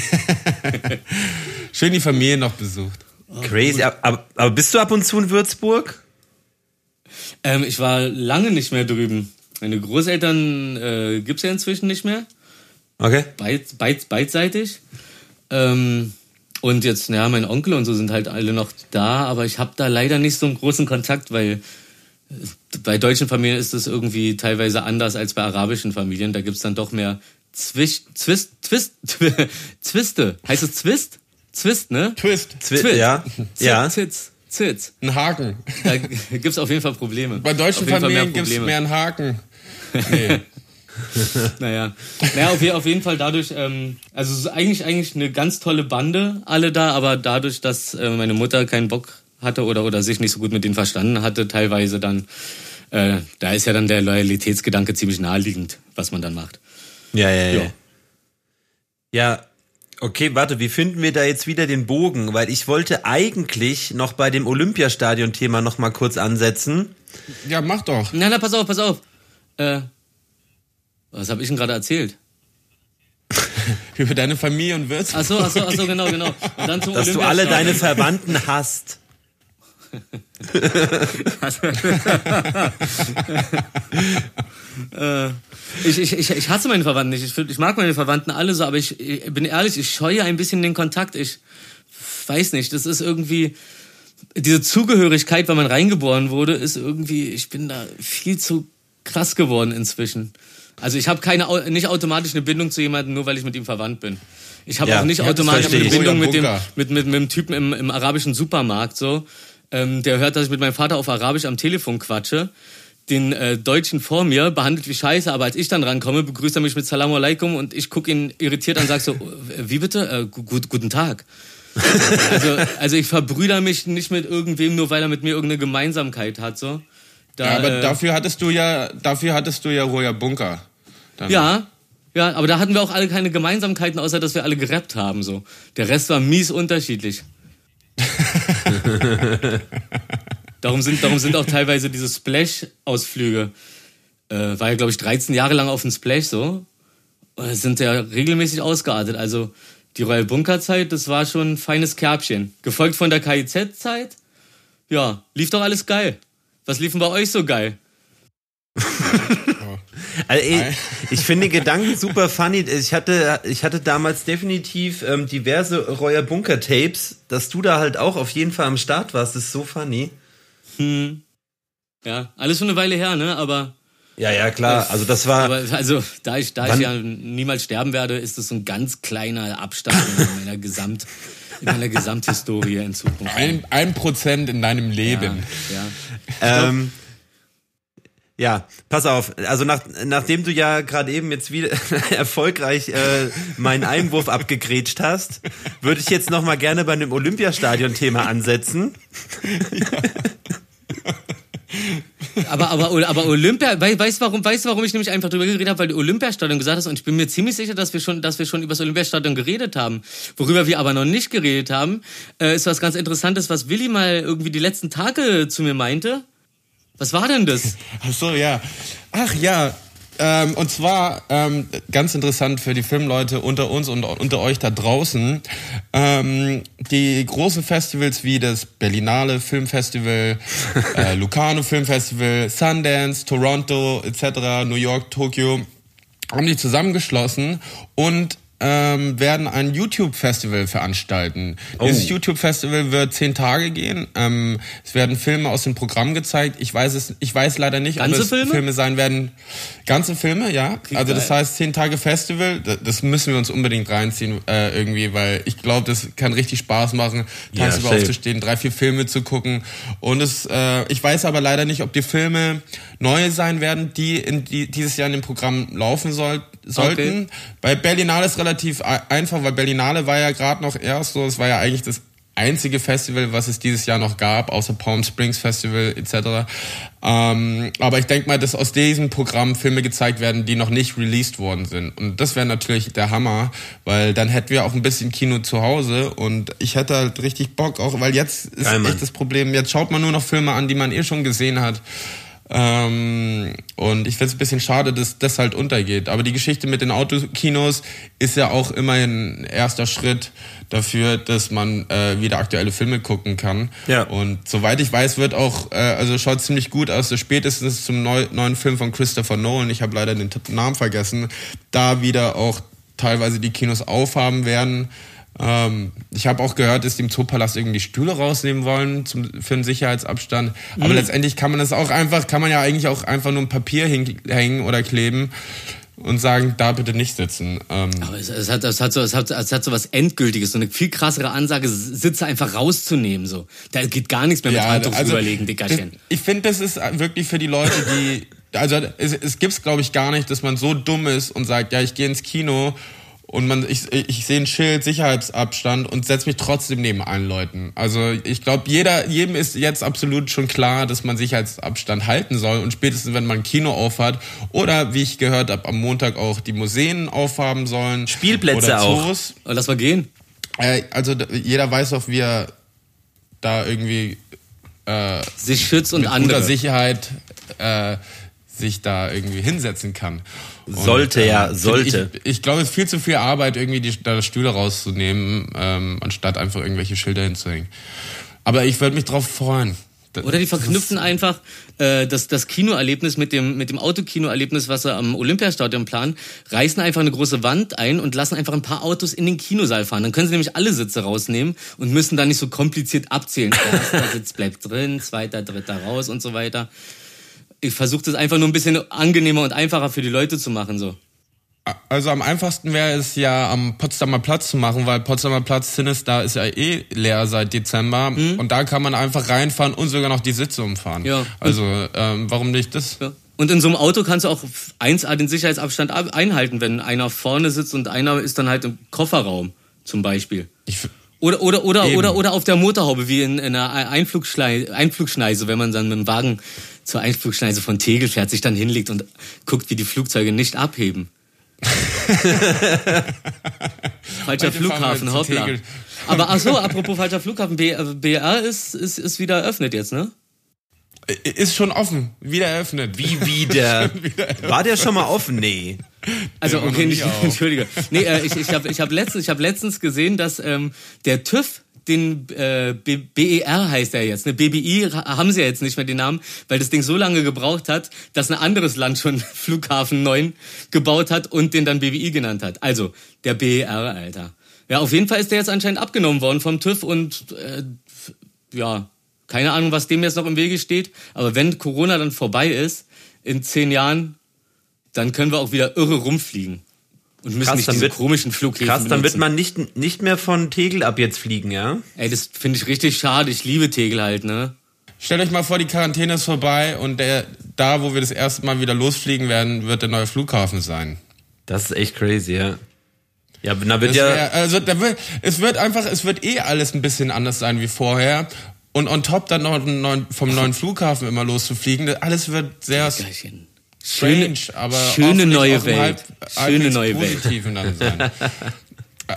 Schön die Familie noch besucht. Crazy. Aber, aber bist du ab und zu in Würzburg? Ähm, ich war lange nicht mehr drüben. Meine Großeltern äh, gibt es ja inzwischen nicht mehr. Okay. Beid, beid, beidseitig. Ähm, und jetzt, ja, mein Onkel und so sind halt alle noch da, aber ich habe da leider nicht so einen großen Kontakt, weil äh, bei deutschen Familien ist das irgendwie teilweise anders als bei arabischen Familien. Da gibt's dann doch mehr Zwisch, Zwist, Twist, Zwiste. Heißt es Zwist? Zwist, ne? Twist. Twist. Ja. ja. Zitz. Zitz. Ein Haken. Da gibt's auf jeden Fall Probleme. Bei deutschen Familien gibt's mehr einen Haken. Nee. naja. naja, auf, auf jeden Fall dadurch, ähm, also es ist eigentlich, eigentlich eine ganz tolle Bande, alle da, aber dadurch, dass äh, meine Mutter keinen Bock hatte oder, oder sich nicht so gut mit denen verstanden hatte, teilweise dann, äh, da ist ja dann der Loyalitätsgedanke ziemlich naheliegend, was man dann macht. Ja, ja, ja. Ja, ja okay, warte, wie finden wir da jetzt wieder den Bogen? Weil ich wollte eigentlich noch bei dem Olympiastadion-Thema noch mal kurz ansetzen. Ja, mach doch. Na, na, pass auf, pass auf. Äh, was habe ich denn gerade erzählt? Über deine Familie und Würzburg. Ach so, ach so, ach so, genau, genau. Und dann zum Dass du alle deine Verwandten hast. Äh, ich, ich, ich, ich hasse meine Verwandten nicht. Ich, ich mag meine Verwandten alle so, aber ich, ich bin ehrlich, ich scheue ein bisschen den Kontakt. Ich weiß nicht, das ist irgendwie diese Zugehörigkeit, weil man reingeboren wurde, ist irgendwie, ich bin da viel zu krass geworden inzwischen. Also ich habe keine nicht automatisch eine Bindung zu jemandem, nur weil ich mit ihm verwandt bin. Ich habe ja, auch nicht automatisch eine Bindung mit dem mit, mit, mit dem Typen im, im arabischen Supermarkt so. Ähm, der hört, dass ich mit meinem Vater auf Arabisch am Telefon quatsche. Den äh, Deutschen vor mir behandelt wie Scheiße, aber als ich dann rankomme, begrüßt er mich mit Salam alaikum und ich gucke ihn irritiert an und sag so, wie bitte? Äh, gut, guten Tag. also, also ich verbrüder mich nicht mit irgendwem, nur weil er mit mir irgendeine Gemeinsamkeit hat. So. Da, ja, aber äh, dafür hattest du ja, dafür hattest du ja Roya Bunker. Dann. Ja, ja, aber da hatten wir auch alle keine Gemeinsamkeiten, außer dass wir alle gerappt haben. So, der Rest war mies unterschiedlich. darum sind, darum sind auch teilweise diese Splash-Ausflüge. Äh, war ja, glaube ich, 13 Jahre lang auf dem Splash so. Sind ja regelmäßig ausgeartet. Also die Royal Bunker Zeit, das war schon ein feines Kerbchen. Gefolgt von der KIZ Zeit. Ja, lief doch alles geil. Was lief denn bei euch so geil? Also ich, ich finde Gedanken super funny. Ich hatte, ich hatte damals definitiv ähm, diverse Royer Bunker Tapes, dass du da halt auch auf jeden Fall am Start warst. Das ist so funny. Hm. Ja, alles schon eine Weile her, ne? Aber ja, ja, klar. Also das war. Aber also da ich, da ich ja niemals sterben werde, ist das so ein ganz kleiner Abstand in meiner Gesamt, in meiner Gesamthistorie in Zukunft. Ein, ein Prozent in deinem Leben. Ja. ja. Ähm, ja, pass auf. Also nach, nachdem du ja gerade eben jetzt wieder erfolgreich äh, meinen Einwurf abgegrätscht hast, würde ich jetzt noch mal gerne bei dem Olympiastadion-Thema ansetzen. Aber, aber, aber Olympia, weißt du warum, weißt warum ich nämlich einfach drüber geredet habe, weil du Olympiastadion gesagt hast und ich bin mir ziemlich sicher, dass wir schon, dass wir schon über das Olympiastadion geredet haben. Worüber wir aber noch nicht geredet haben, äh, ist was ganz Interessantes, was Willi mal irgendwie die letzten Tage zu mir meinte. Was war denn das? Ach so, ja. Ach ja, ähm, und zwar ähm, ganz interessant für die Filmleute unter uns und unter euch da draußen. Ähm, die großen Festivals wie das Berlinale Filmfestival, äh, Lucano Filmfestival, Sundance, Toronto etc., New York, Tokio haben die zusammengeschlossen und ähm, werden ein YouTube-Festival veranstalten. Oh. Dieses YouTube-Festival wird zehn Tage gehen. Ähm, es werden Filme aus dem Programm gezeigt. Ich weiß es, ich weiß leider nicht, Ganze ob es Filme? Filme sein werden. Ganze Filme, ja. Okay, also das heißt zehn Tage Festival. Das müssen wir uns unbedingt reinziehen äh, irgendwie, weil ich glaube, das kann richtig Spaß machen, tagsüber ja, aufzustehen, drei, vier Filme zu gucken. Und es, äh, ich weiß aber leider nicht, ob die Filme neue sein werden, die, in, die dieses Jahr in dem Programm laufen soll, sollten. Okay. Bei Berlinale ist relativ einfach, weil Berlinale war ja gerade noch erst so, es war ja eigentlich das einzige Festival, was es dieses Jahr noch gab, außer Palm Springs Festival etc. Ähm, aber ich denke mal, dass aus diesem Programm Filme gezeigt werden, die noch nicht released worden sind. Und das wäre natürlich der Hammer, weil dann hätten wir auch ein bisschen Kino zu Hause und ich hätte halt richtig Bock, auch weil jetzt ist Geil, echt das Problem, jetzt schaut man nur noch Filme an, die man eh schon gesehen hat. Ähm, und ich finde es ein bisschen schade, dass das halt untergeht. Aber die Geschichte mit den Autokinos ist ja auch immerhin ein erster Schritt dafür, dass man äh, wieder aktuelle Filme gucken kann. Ja. Und soweit ich weiß, wird auch, äh, also schaut ziemlich gut aus, dass spätestens zum neu, neuen Film von Christopher Nolan, ich habe leider den Namen vergessen, da wieder auch teilweise die Kinos aufhaben werden. Ähm, ich habe auch gehört, dass die im Zoopalast irgendwie Stühle rausnehmen wollen zum, für einen Sicherheitsabstand. Aber mhm. letztendlich kann man das auch einfach, kann man ja eigentlich auch einfach nur ein Papier hängen oder kleben und sagen, da bitte nicht sitzen. Ähm Aber es, es, hat, es, hat so, es, hat, es hat so was Endgültiges, so eine viel krassere Ansage, Sitze einfach rauszunehmen. So. Da geht gar nichts mehr mit ja, Handtuch also, überlegen, Dickerchen. Ich finde, das ist wirklich für die Leute, die. Also es, es gibt es, glaube ich, gar nicht, dass man so dumm ist und sagt, ja, ich gehe ins Kino und man, ich, ich sehe ein Schild, Sicherheitsabstand und setze mich trotzdem neben allen Leuten. Also ich glaube, jeder, jedem ist jetzt absolut schon klar, dass man Sicherheitsabstand halten soll. Und spätestens, wenn man ein Kino aufhat oder wie ich gehört habe, am Montag auch die Museen aufhaben sollen. Spielplätze oder Zoos. auch. Lass mal gehen. Äh, also jeder weiß auch, wie er da irgendwie äh, sich schützt und mit andere. guter Sicherheit äh, sich da irgendwie hinsetzen kann. Sollte und, ja, ähm, sollte. Ich, ich glaube, es ist viel zu viel Arbeit, irgendwie die, da Stühle rauszunehmen, ähm, anstatt einfach irgendwelche Schilder hinzuhängen. Aber ich würde mich drauf freuen. Oder die verknüpfen einfach äh, das, das Kinoerlebnis mit dem, mit dem Autokinoerlebnis, was sie am Olympiastadion planen, reißen einfach eine große Wand ein und lassen einfach ein paar Autos in den Kinosaal fahren. Dann können sie nämlich alle Sitze rausnehmen und müssen dann nicht so kompliziert abzählen. Erster Sitz bleibt drin, zweiter, dritter raus und so weiter ich versuche das einfach nur ein bisschen angenehmer und einfacher für die Leute zu machen, so. Also am einfachsten wäre es ja am Potsdamer Platz zu machen, weil Potsdamer Platz Sinister ist ja eh leer seit Dezember mhm. und da kann man einfach reinfahren und sogar noch die Sitze umfahren. Ja. Also ähm, warum nicht das? Ja. Und in so einem Auto kannst du auch 1A den Sicherheitsabstand einhalten, wenn einer vorne sitzt und einer ist dann halt im Kofferraum zum Beispiel. Ich, oder, oder, oder, oder, oder auf der Motorhaube, wie in, in einer Einflugschneise, Einflugschneise, wenn man dann mit dem Wagen zur Einflugschneise von Tegel fährt, sich dann hinlegt und guckt, wie die Flugzeuge nicht abheben. falscher Flughafen, hoppla. Aber ach so, apropos falscher Flughafen, BR ist, ist, ist wieder eröffnet jetzt, ne? Ist schon offen, wieder eröffnet. Wie wieder? wieder War der schon mal offen? Nee. Also okay, nicht, entschuldige. Nee, äh, ich, ich habe ich hab letztens, hab letztens gesehen, dass ähm, der TÜV den äh, BER heißt er jetzt. Ne? BBI haben sie ja jetzt nicht mehr den Namen, weil das Ding so lange gebraucht hat, dass ein anderes Land schon Flughafen 9 gebaut hat und den dann BBI genannt hat. Also der BER, Alter. Ja, auf jeden Fall ist der jetzt anscheinend abgenommen worden vom TÜV und äh, ja, keine Ahnung, was dem jetzt noch im Wege steht. Aber wenn Corona dann vorbei ist, in zehn Jahren, dann können wir auch wieder irre rumfliegen. Und müssen krass, nicht diese wird, komischen Flughäfen Krass, dann wird man nicht, nicht mehr von Tegel ab jetzt fliegen, ja? Ey, das finde ich richtig schade. Ich liebe Tegel halt, ne? Stellt euch mal vor, die Quarantäne ist vorbei und der, da, wo wir das erste Mal wieder losfliegen werden, wird der neue Flughafen sein. Das ist echt crazy, ja. Ja, da wird das ja. Wär, also, da wird, es wird einfach, es wird eh alles ein bisschen anders sein wie vorher. Und on top dann noch vom neuen Flughafen immer loszufliegen, alles wird sehr. Geilchen schöne, aber schöne neue Welt. Halb, schöne neue Welt. Dann sein.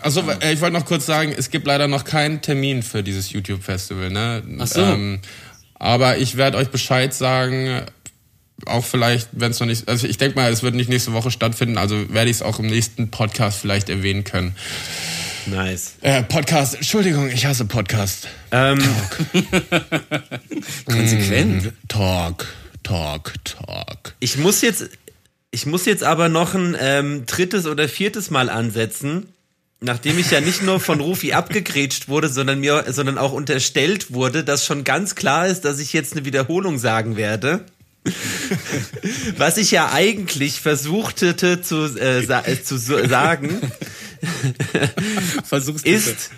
Also ich wollte noch kurz sagen, es gibt leider noch keinen Termin für dieses YouTube-Festival. Ne? Ach so. Ähm, aber ich werde euch Bescheid sagen, auch vielleicht, wenn es noch nicht, also ich denke mal, es wird nicht nächste Woche stattfinden, also werde ich es auch im nächsten Podcast vielleicht erwähnen können. Nice. Äh, Podcast, Entschuldigung, ich hasse Podcast. Ähm. Konsequent. Mm, Talk. Talk, Talk. Ich muss jetzt, ich muss jetzt aber noch ein ähm, drittes oder viertes Mal ansetzen, nachdem ich ja nicht nur von Rufi abgegrätscht wurde, sondern mir, sondern auch unterstellt wurde, dass schon ganz klar ist, dass ich jetzt eine Wiederholung sagen werde. Was ich ja eigentlich versuchte zu, äh, sa äh, zu sagen, ist,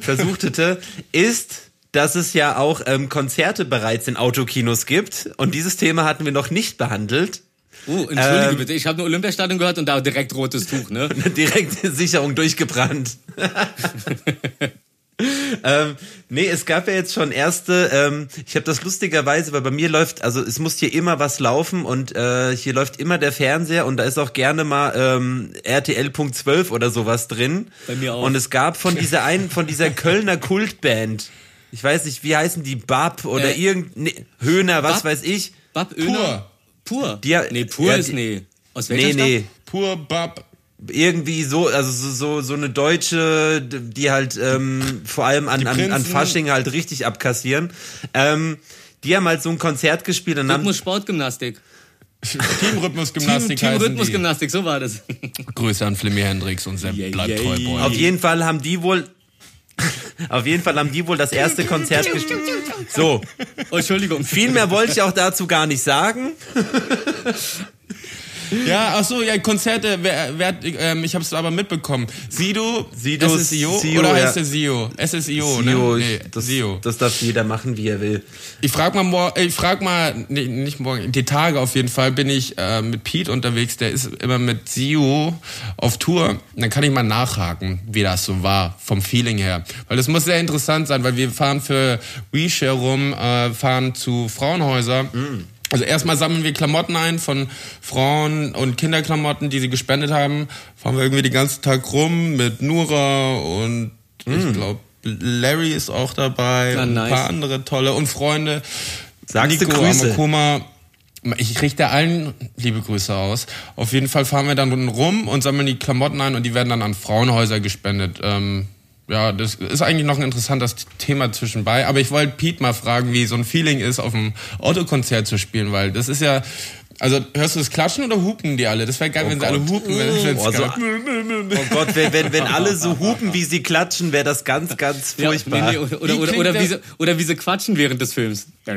versuchte, ist, dass es ja auch ähm, Konzerte bereits in Autokinos gibt. Und dieses Thema hatten wir noch nicht behandelt. Oh, entschuldige ähm, bitte, ich habe nur Olympiastadion gehört und da direkt rotes Tuch, ne? direkt Sicherung durchgebrannt. ähm, nee, es gab ja jetzt schon erste, ähm, ich habe das lustigerweise, weil bei mir läuft, also es muss hier immer was laufen und äh, hier läuft immer der Fernseher und da ist auch gerne mal ähm, RTL.12 oder sowas drin. Bei mir auch. Und es gab von dieser einen, von dieser Kölner Kultband, ich weiß nicht, wie heißen die, Bab oder Äh, irgend, nee, Höhner, was Bab? weiß ich. Bab Öner? Pur. Die, nee, pur ja, ist die- nee. Aus welcher Nee, nee. Stadt? Pur Bab. irgendwie so, also so, so, so eine Deutsche, die halt ähm, vor allem an, an, an. Fasching halt richtig abkassieren. Ähm, die haben halt so ein Konzert gespielt und haben, Rhythmus Sportgymnastik. Team, Teamrhythmusgymnastik Team heißen Rhythmusgymnastik, so war das. Grüße an Flimmy Hendrix und Sepp Yeah, bleibt yeah, treu. Boy. auf jeden Fall haben die wohl, auf jeden Fall haben die wohl das erste Konzert gespielt. So, Oh, Entschuldigung. viel mehr wollte ich auch dazu gar nicht sagen. Ja, ach so, ja, Konzerte, wer, wer, ähm, ich habe es aber mitbekommen. Sido, Sido, SSIO, Sio, oder ja. heißt der Sio? SSIO, Sio, ne? Nee, das, Sio. das darf jeder machen, wie er will. Ich frag mal morgen, ich frag mal, nee, nicht morgen, die Tage auf jeden Fall bin ich äh, mit Pete unterwegs, der ist immer mit Sio auf Tour. Dann kann ich mal nachhaken, wie das so war, vom Feeling her. Weil das muss sehr interessant sein, weil wir fahren für WeShare rum, äh, fahren zu Frauenhäuser. Also erstmal sammeln wir Klamotten ein von Frauen und Kinderklamotten, die sie gespendet haben. Fahren wir irgendwie den ganzen Tag rum mit Nura und ich glaube Larry ist auch dabei, Ah, und nice. ein paar andere tolle und Freunde. Sagst Nico Grüße? Amakoma. Ich richte allen liebe Grüße aus. Auf jeden Fall fahren wir dann rum und sammeln die Klamotten ein und die werden dann an Frauenhäuser gespendet. Ähm, ja, das ist eigentlich noch ein interessantes Thema zwischenbei. Aber ich wollte Pete mal fragen, wie so ein Feeling ist, auf einem Autokonzert zu spielen, weil das ist ja. Also hörst du das Klatschen oder hupen die alle? Das wäre geil, wenn sie alle hupen. Wenn, Oh, so- geil- Oh Gott, wenn, wenn, wenn alle so hupen, wie sie klatschen, wäre das ganz, ganz Ja, furchtbar. nee, nee, oder, Wie oder, oder, wie sie, oder wie sie quatschen während des Films.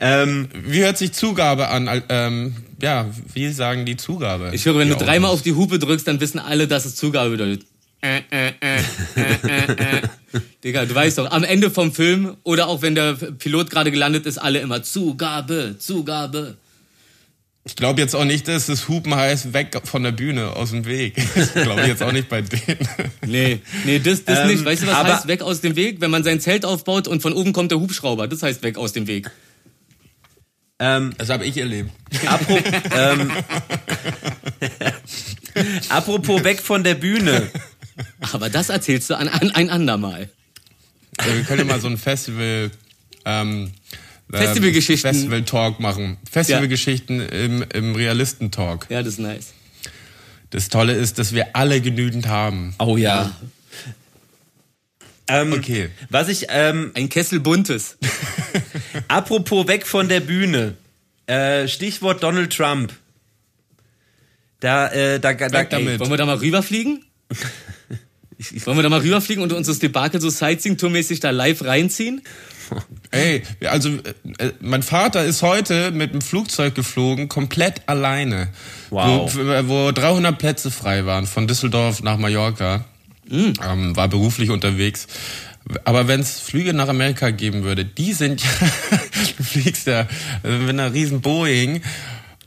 Ähm, Wie hört sich Zugabe an? Ähm, ja, wie sagen die Zugabe? Ich höre, wenn du dreimal auf die Hupe drückst, dann wissen alle, dass es Zugabe bedeutet. Äh, äh, äh, äh, äh, äh. Digga, du weißt doch, am Ende vom Film oder auch wenn der Pilot gerade gelandet ist, alle immer Zugabe, Zugabe. Ich glaube jetzt auch nicht, dass das Hupen heißt, weg von der Bühne, aus dem Weg. Das glaube ich jetzt auch nicht bei denen. Nee, nee, das, das Ähm, nicht. Weißt du, was heißt weg aus dem Weg? Wenn man sein Zelt aufbaut und von oben kommt der Hubschrauber. Das heißt weg aus dem Weg. Ähm, Das habe ich erlebt. apro ähm, apropos weg von der Bühne. Aber das erzählst du an, an ein andermal. Ja, wir können ja mal so ein Festival... Ähm, ähm, Festivalgeschichten. Festival-Talk machen. Festivalgeschichten im, im Realisten-Talk. Ja, das ist nice. Das Tolle ist, dass wir alle genügend haben. Oh ja. Ähm, Okay. Was ich, ähm, Ein Kessel buntes. apropos weg von der Bühne. Äh, Stichwort Donald Trump. Da, äh, da, da, Weg damit. Wollen wir da mal rüberfliegen? Wollen wir da mal rüberfliegen und uns das Debakel so Sightseeing-Tourmäßig da live reinziehen? Ey, also äh, mein Vater ist heute mit dem Flugzeug geflogen, komplett alleine. Wow. Wo, wo 300 Plätze frei waren, von Düsseldorf nach Mallorca. Ähm, war beruflich unterwegs. Aber wenn es Flüge nach Amerika geben würde, die sind ja, du fliegst ja äh, mit einer riesen Boeing.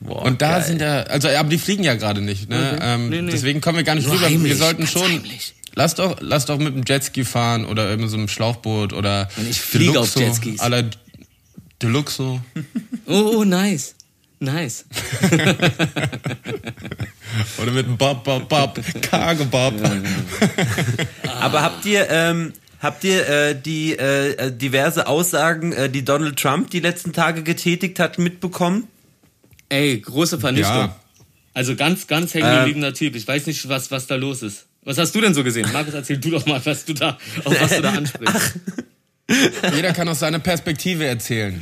und da geil. sind ja, also aber die fliegen ja gerade nicht. Ne? Ähm, Nee, nee. Deswegen kommen wir gar nicht Nur rüber. wir heimlich, sollten ganz schon. heimlich. Lass doch, lass doch mit dem Jetski fahren oder mit so einem Schlauchboot oder ich fliege auf Deluxo, Jetskis. à la Deluxo. Oh, oh, nice. Nice. Oder mit dem Bob, Bob, Bob, Cargo Bob. Aber habt ihr, ähm, habt ihr äh, die äh, äh, diverse Aussagen, äh, die Donald Trump die letzten Tage getätigt hat, mitbekommen? Ey, große Vernichtung. Ja. Also ganz, ganz hängengebliebener Typ. Ich weiß nicht, was, was da los ist. Was hast du denn so gesehen? Markus, erzähl du doch mal, was du da, auf was du da ansprichst. Jeder kann aus seiner Perspektive erzählen.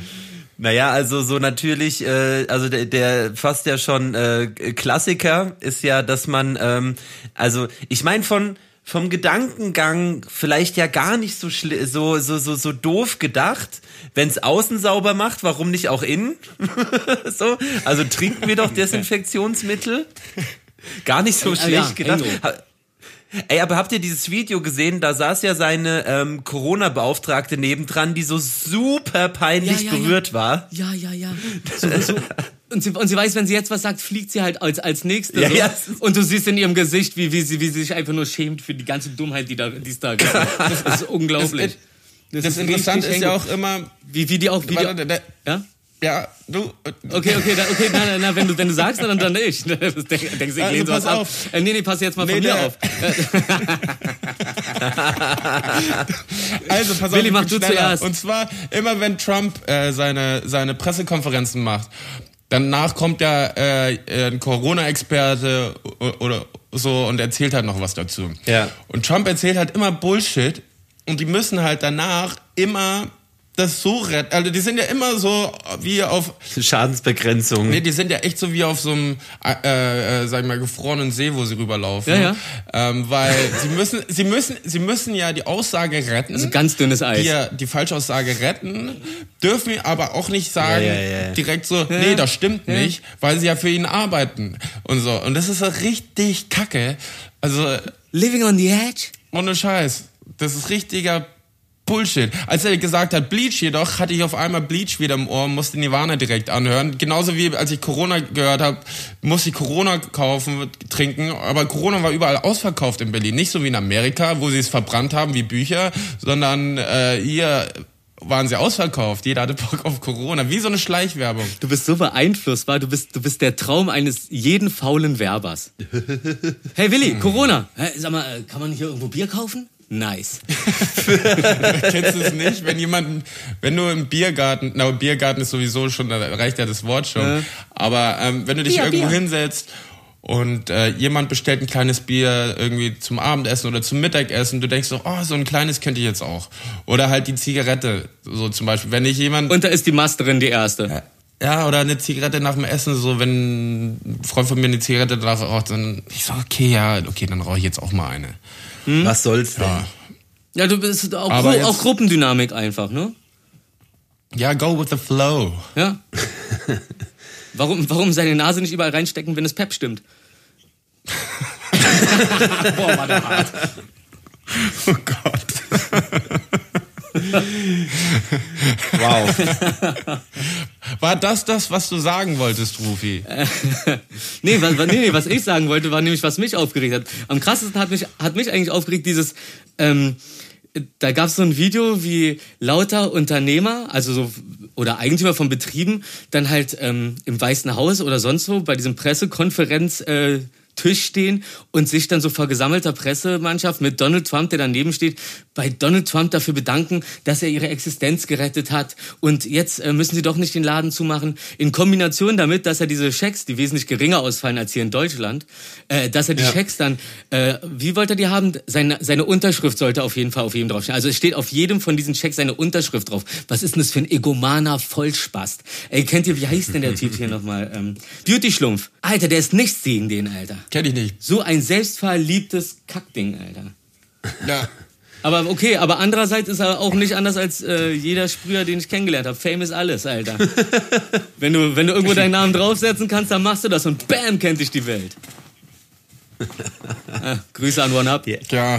Naja, also so natürlich, äh, also der, der fast ja schon äh, Klassiker ist ja, dass man, ähm, also ich meine von vom Gedankengang vielleicht ja gar nicht so so so so so doof gedacht. Wenn es außen sauber macht, warum nicht auch innen? so, also trinken wir doch Desinfektionsmittel. Gar nicht so Ah, schlecht ja, gedacht. Engo. Ey, aber habt ihr dieses Video gesehen? Da saß ja seine ähm, Corona-Beauftragte nebendran, die so super peinlich Ja, ja, ja. berührt war. Ja, ja, ja. So, so und sie, und sie weiß, wenn sie jetzt was sagt, fliegt sie halt als, als Nächste. Ja, so. ja. Und du siehst in ihrem Gesicht, wie, wie, sie, wie sie sich einfach nur schämt für die ganze Dummheit, die da, die es da gibt. Das ist unglaublich. Das, das, das Interessante ist ja auch immer, wie, wie die auch, wie die, ja? Ja, du. Okay, okay, da, okay, na, na, na, wenn du, wenn du sagst, dann, dann ich. Denkst du, ich also, lehne sowas auf. Äh, nee, nee, pass jetzt mal nee, von mir auf. also, pass Willi, auf. mach du zuerst. Und zwar, immer wenn Trump äh, seine, seine Pressekonferenzen macht, danach kommt ja äh, ein Corona-Experte oder so und erzählt halt noch was dazu. Ja. Und Trump erzählt halt immer Bullshit und die müssen halt danach immer das so retten. Also die sind ja immer so wie auf Schadensbegrenzung. Nee, die sind ja echt so wie auf so einem, äh, äh, sag ich mal, gefrorenen See, wo sie rüberlaufen. Ja, ja. Ähm, weil sie müssen, sie müssen, sie müssen ja die Aussage retten. Also ganz dünnes Eis. Die, die Falschaussage retten, dürfen aber auch nicht sagen, ja, ja, ja. direkt so, nee, das stimmt nicht, weil sie ja für ihn arbeiten und so. Und das ist so richtig kacke. Also. Living on the edge? Ohne Scheiß. Das ist richtiger Bullshit. Als er gesagt hat Bleach jedoch, hatte ich auf einmal Bleach wieder im Ohr und musste Nirvana direkt anhören. Genauso wie als ich Corona gehört habe, musste ich Corona kaufen, trinken. Aber Corona war überall ausverkauft in Berlin. Nicht so wie in Amerika, wo sie es verbrannt haben wie Bücher, sondern äh, hier waren sie ausverkauft. Jeder hatte Bock auf Corona. Wie so eine Schleichwerbung. Du bist so beeinflussbar. Du bist, du bist der Traum eines jeden faulen Werbers. Hey Willi, Corona. Sag mal, äh, kann man hier irgendwo Bier kaufen? Nice. Kennst du es nicht? Wenn jemand, wenn du im Biergarten, na, Biergarten ist sowieso schon, da reicht ja das Wort schon. Ja. Aber ähm, wenn du dich Bier, irgendwo Bier. hinsetzt und äh, jemand bestellt ein kleines Bier irgendwie zum Abendessen oder zum Mittagessen, du denkst so, oh, so ein kleines könnte ich jetzt auch. Oder halt die Zigarette, so zum Beispiel. Wenn ich jemand. Und da ist die Masterin die erste. Ja. Oder eine Zigarette nach dem Essen, so wenn ein Freund von mir eine Zigarette danach raucht, dann ich so, okay, ja, okay, dann rauche ich jetzt auch mal eine. Hm? Was soll's denn? Ja. ja, du bist auch, Gru auch Gruppendynamik einfach, ne? Ja, go with the flow. Ja. warum, warum seine Nase nicht überall reinstecken, wenn es Pep stimmt? Boah, war der hart. Oh Gott. Wow. War das das, was du sagen wolltest, Rufi? nee, was, nee, nee, was ich sagen wollte, war nämlich, was mich aufgeregt hat. Am krassesten hat mich, hat mich eigentlich aufgeregt dieses, ähm, da gab es so ein Video, wie lauter Unternehmer, also so oder Eigentümer von Betrieben, dann halt ähm, im Weißen Haus oder sonst wo bei diesem Pressekonferenz äh, Tisch stehen und sich dann so vor gesammelter Pressemannschaft mit Donald Trump, der daneben steht, bei Donald Trump dafür bedanken, dass er ihre Existenz gerettet hat. Und jetzt äh, müssen sie doch nicht den Laden zumachen. In Kombination damit, dass er diese Schecks, die wesentlich geringer ausfallen als hier in Deutschland, äh, dass er die ja. Schecks dann, äh, wie wollte er die haben? Seine, seine Unterschrift sollte auf jeden Fall auf jedem draufstehen. Also es steht auf jedem von diesen Checks seine Unterschrift drauf. Was ist denn das für ein egomaner Vollspast? Ey, kennt ihr, wie heißt denn der Typ hier nochmal? Ähm, Beauty-Schlumpf. Alter, der ist nichts gegen den, Alter. Kenn ich nicht. So ein selbstverliebtes Kackding, Alter. Ja. Aber okay, aber andererseits ist er auch nicht anders als äh, jeder Sprüher, den ich kennengelernt habe. Fame ist alles, Alter. wenn, du, wenn du irgendwo deinen Namen draufsetzen kannst, dann machst du das und bam, kennt dich die Welt. ah, Grüße an One Up. Ja.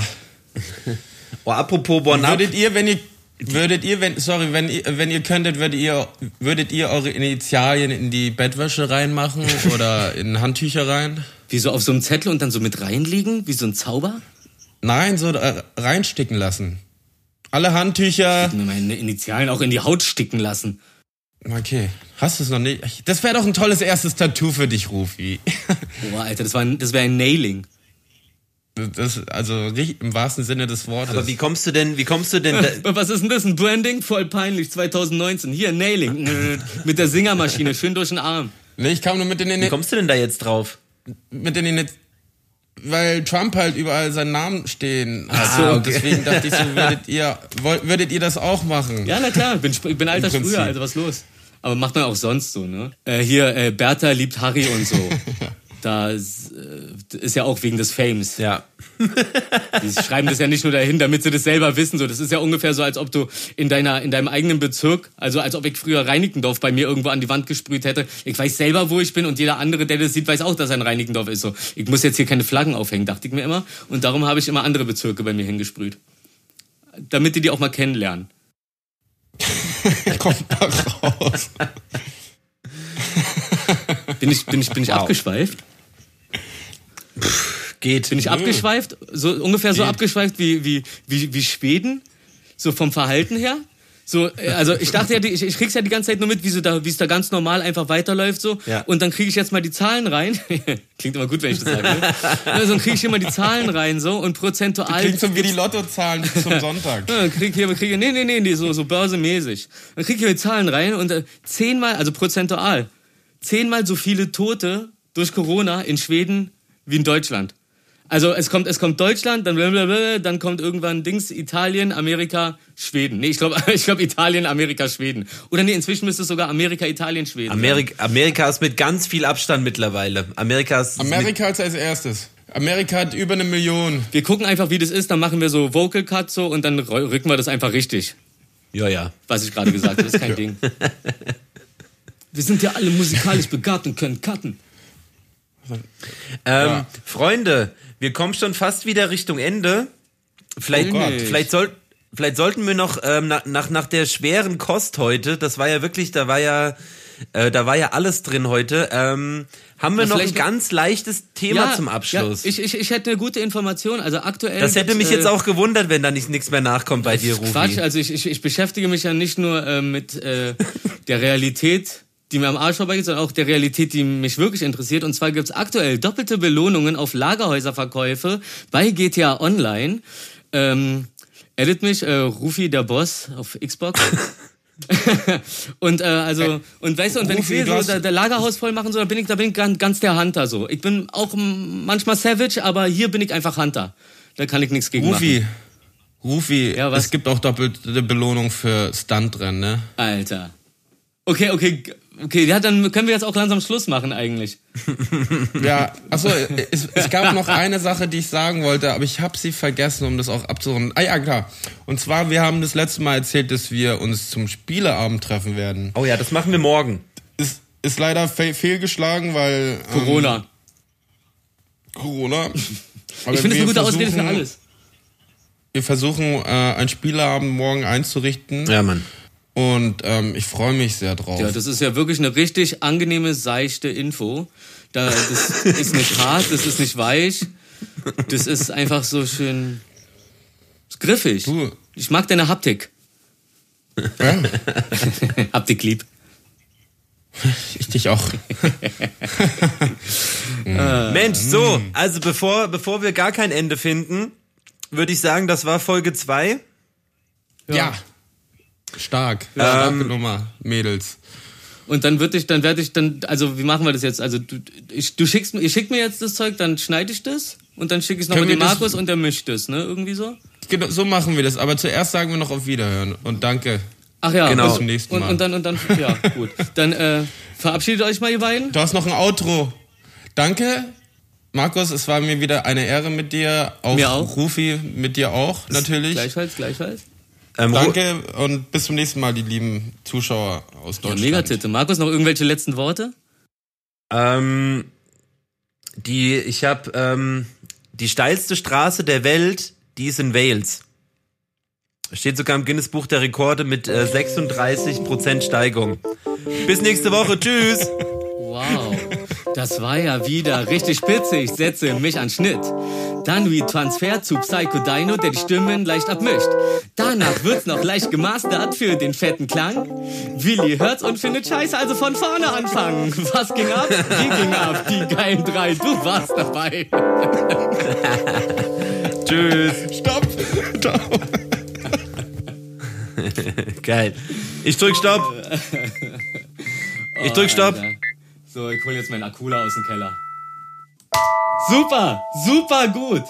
Oh, apropos One Up. Würdet ihr, wenn ihr Würdet ihr, wenn, sorry, wenn ihr, wenn ihr könntet, würdet ihr, würdet ihr eure Initialien in die Bettwäsche reinmachen oder in Handtücher rein? Wie so auf so einem Zettel und dann so mit reinlegen? Wie so ein Zauber? Nein, so äh, reinsticken lassen. Alle Handtücher. Ich mir meine Initialen auch in die Haut sticken lassen. Okay. Hast du es noch nicht? Das wäre doch ein tolles erstes Tattoo für dich, Rufi. Boah, Alter, das, das wäre ein Nailing. Das, also im wahrsten Sinne des Wortes. Aber wie kommst du denn, wie kommst du denn? Was ist denn das? Ein Branding? Voll peinlich, 2019. Hier, Nailing. mit der Singermaschine, schön durch den Arm. Nee, ich kam nur mit den... Wie kommst du denn da jetzt drauf? Mit den... Weil Trump halt überall seinen Namen stehen hat. Ah, okay. Und deswegen dachte ich so, würdet ihr, würdet ihr das auch machen? Ja, na klar, bin, ich bin alter Sprüher, also was los? Aber macht man auch sonst so, ne? Äh, hier, äh, Bertha liebt Harry und so. da äh, ist ja auch wegen des Fames. Ja. Die schreiben das ja nicht nur dahin, damit sie das selber wissen. So, das ist ja ungefähr so, als ob du in deiner, in deinem eigenen Bezirk, also als ob ich früher Reinickendorf bei mir irgendwo an die Wand gesprüht hätte. Ich weiß selber, wo ich bin und jeder andere, der das sieht, weiß auch, dass er ein Reinickendorf ist. So, ich muss jetzt hier keine Flaggen aufhängen, dachte ich mir immer. Und darum habe ich immer andere Bezirke bei mir hingesprüht. Damit die die auch mal kennenlernen. Kommt da raus. Bin ich, bin ich, bin ich wow. abgeschweift? Pff, geht. Bin ich abgeschweift? So, ungefähr geht. so abgeschweift wie, wie, wie, wie Schweden? So vom Verhalten her? So, äh, also ich dachte ja, ich, ich krieg's ja die ganze Zeit nur mit, wie so da, wie es da ganz normal einfach weiterläuft so. Ja. Und dann kriege ich jetzt mal die Zahlen rein. Klingt immer gut, wenn ich das sage. Ne? Also dann kriege ich immer die Zahlen rein so und prozentual. Klingt so wie die Lottozahlen zum Sonntag. ja, krieg ich hier, krieg ich, nee, nee, nee, nee, so, so börsemäßig. Dann kriege ich hier die Zahlen rein und äh, zehnmal, also prozentual, zehnmal so viele Tote durch Corona in Schweden wie in Deutschland. Also es kommt, es kommt Deutschland, dann blablabla, dann kommt irgendwann Dings, Italien, Amerika, Schweden. Nee, ich glaube ich glaub Italien, Amerika, Schweden. Oder nee, inzwischen müsste es sogar Amerika, Italien, Schweden. Amerika, Amerika ist mit ganz viel Abstand mittlerweile. Amerika ist. Amerika ist als erstes. Amerika hat über eine Million. Wir gucken einfach, wie das ist, dann machen wir so Vocal Cut so und dann rücken wir das einfach richtig. Ja, ja. Was ich gerade gesagt habe, ist kein Ding. Wir sind ja alle musikalisch begabt und können cutten. Ähm, ja. Freunde, wir kommen schon fast wieder Richtung Ende. Vielleicht, oh vielleicht, soll, vielleicht sollten wir noch ähm, nach, nach, nach der schweren Kost heute, das war ja wirklich, da war ja, äh, da war ja alles drin heute, ähm, haben wir ja, noch ein ganz leichtes Thema ja, zum Abschluss. Ich, ich, ich hätte eine gute Information. Also aktuell. Das hätte mich äh, jetzt auch gewundert, wenn da nicht nichts mehr nachkommt bei dir, Rufi. Quatsch, also ich, ich, ich beschäftige mich ja nicht nur äh, mit äh, der Realität die mir am Arsch vorbeigeht, sondern auch der Realität, die mich wirklich interessiert. Und zwar gibt's aktuell doppelte Belohnungen auf Lagerhäuserverkäufe bei GTA Online. Ähm, edit mich, äh, Rufi der Boss auf Xbox. und äh, also und weißt du und wenn Rufi, ich will so der, Lagerhaus voll machen so dann bin ich da bin ich ganz, ganz der Hunter so ich bin auch manchmal Savage aber hier bin ich einfach Hunter da kann ich nichts gegen Rufi. machen Rufi ja, was? es gibt auch doppelte Belohnung für Stuntrennen ne Alter okay okay Okay, ja, dann können wir jetzt auch langsam Schluss machen eigentlich. ja, achso, es, es gab noch eine Sache, die ich sagen wollte, aber ich habe sie vergessen, um das auch abzurunden. Ah ja, klar. Und zwar, wir haben das letzte Mal erzählt, dass wir uns zum Spieleabend treffen werden. Oh ja, das machen wir morgen. Ist, ist leider fe fehlgeschlagen, weil... Ähm, Corona. Corona. ich finde es eine gute Ausrede für alles. Wir versuchen, äh, ein Spieleabend morgen einzurichten. Ja, Mann. Und ähm, ich freue mich sehr drauf. Ja, das ist ja wirklich eine richtig angenehme, seichte Info. Da, das ist nicht hart, das ist nicht weich. Das ist einfach so schön griffig. Du. Ich mag deine Haptik. Ja. Haptik lieb. Ich dich auch. Mensch, so, also bevor, bevor wir gar kein Ende finden, würde ich sagen, das war Folge 2. Ja. ja. Stark. Starke ähm, Nummer, Mädels. Und dann würde ich, dann werde ich dann, also wie machen wir das jetzt? Also du, ich, du schickst, ihr schickt mir jetzt das Zeug, dann schneide ich das und dann schicke ich es nochmal dem Markus und der mischt das, ne? Irgendwie so? Genau, so machen wir das. Aber zuerst sagen wir noch auf Wiederhören und danke. Ach ja, genau. bis zum nächsten Mal. Und, und dann, und dann, ja, gut. Dann äh, verabschiedet euch mal, ihr beiden. Du hast noch ein Outro. Danke, Markus, es war mir wieder eine Ehre mit dir. Auch, mir auch. Rufi, mit dir auch, natürlich. Gleichfalls, gleichfalls. Ähm, Danke und bis zum nächsten Mal, die lieben Zuschauer aus Deutschland. Ja, Megatitte. Markus, noch irgendwelche letzten Worte? Ähm, die, ich habe ähm, die steilste Straße der Welt, die ist in Wales. Steht sogar im Guinness Buch der Rekorde mit äh, 36% Steigung. Bis nächste Woche. Tschüss. Wow. Das war ja wieder richtig spitzig. Setze mich an Schnitt. Dann wie Transfer zu Psycho Dino, der die Stimmen leicht abmischt. Danach wird's noch leicht gemastert für den fetten Klang. Willi hört's und findet Scheiße, also von vorne anfangen. Was ging ab? Wie ging ab? Die geilen drei, du warst dabei. Tschüss. Stopp. Stopp. Geil. Ich drück Stopp. Ich drück Stopp. So, ich hol jetzt meinen Akula aus dem Keller. Super, super gut.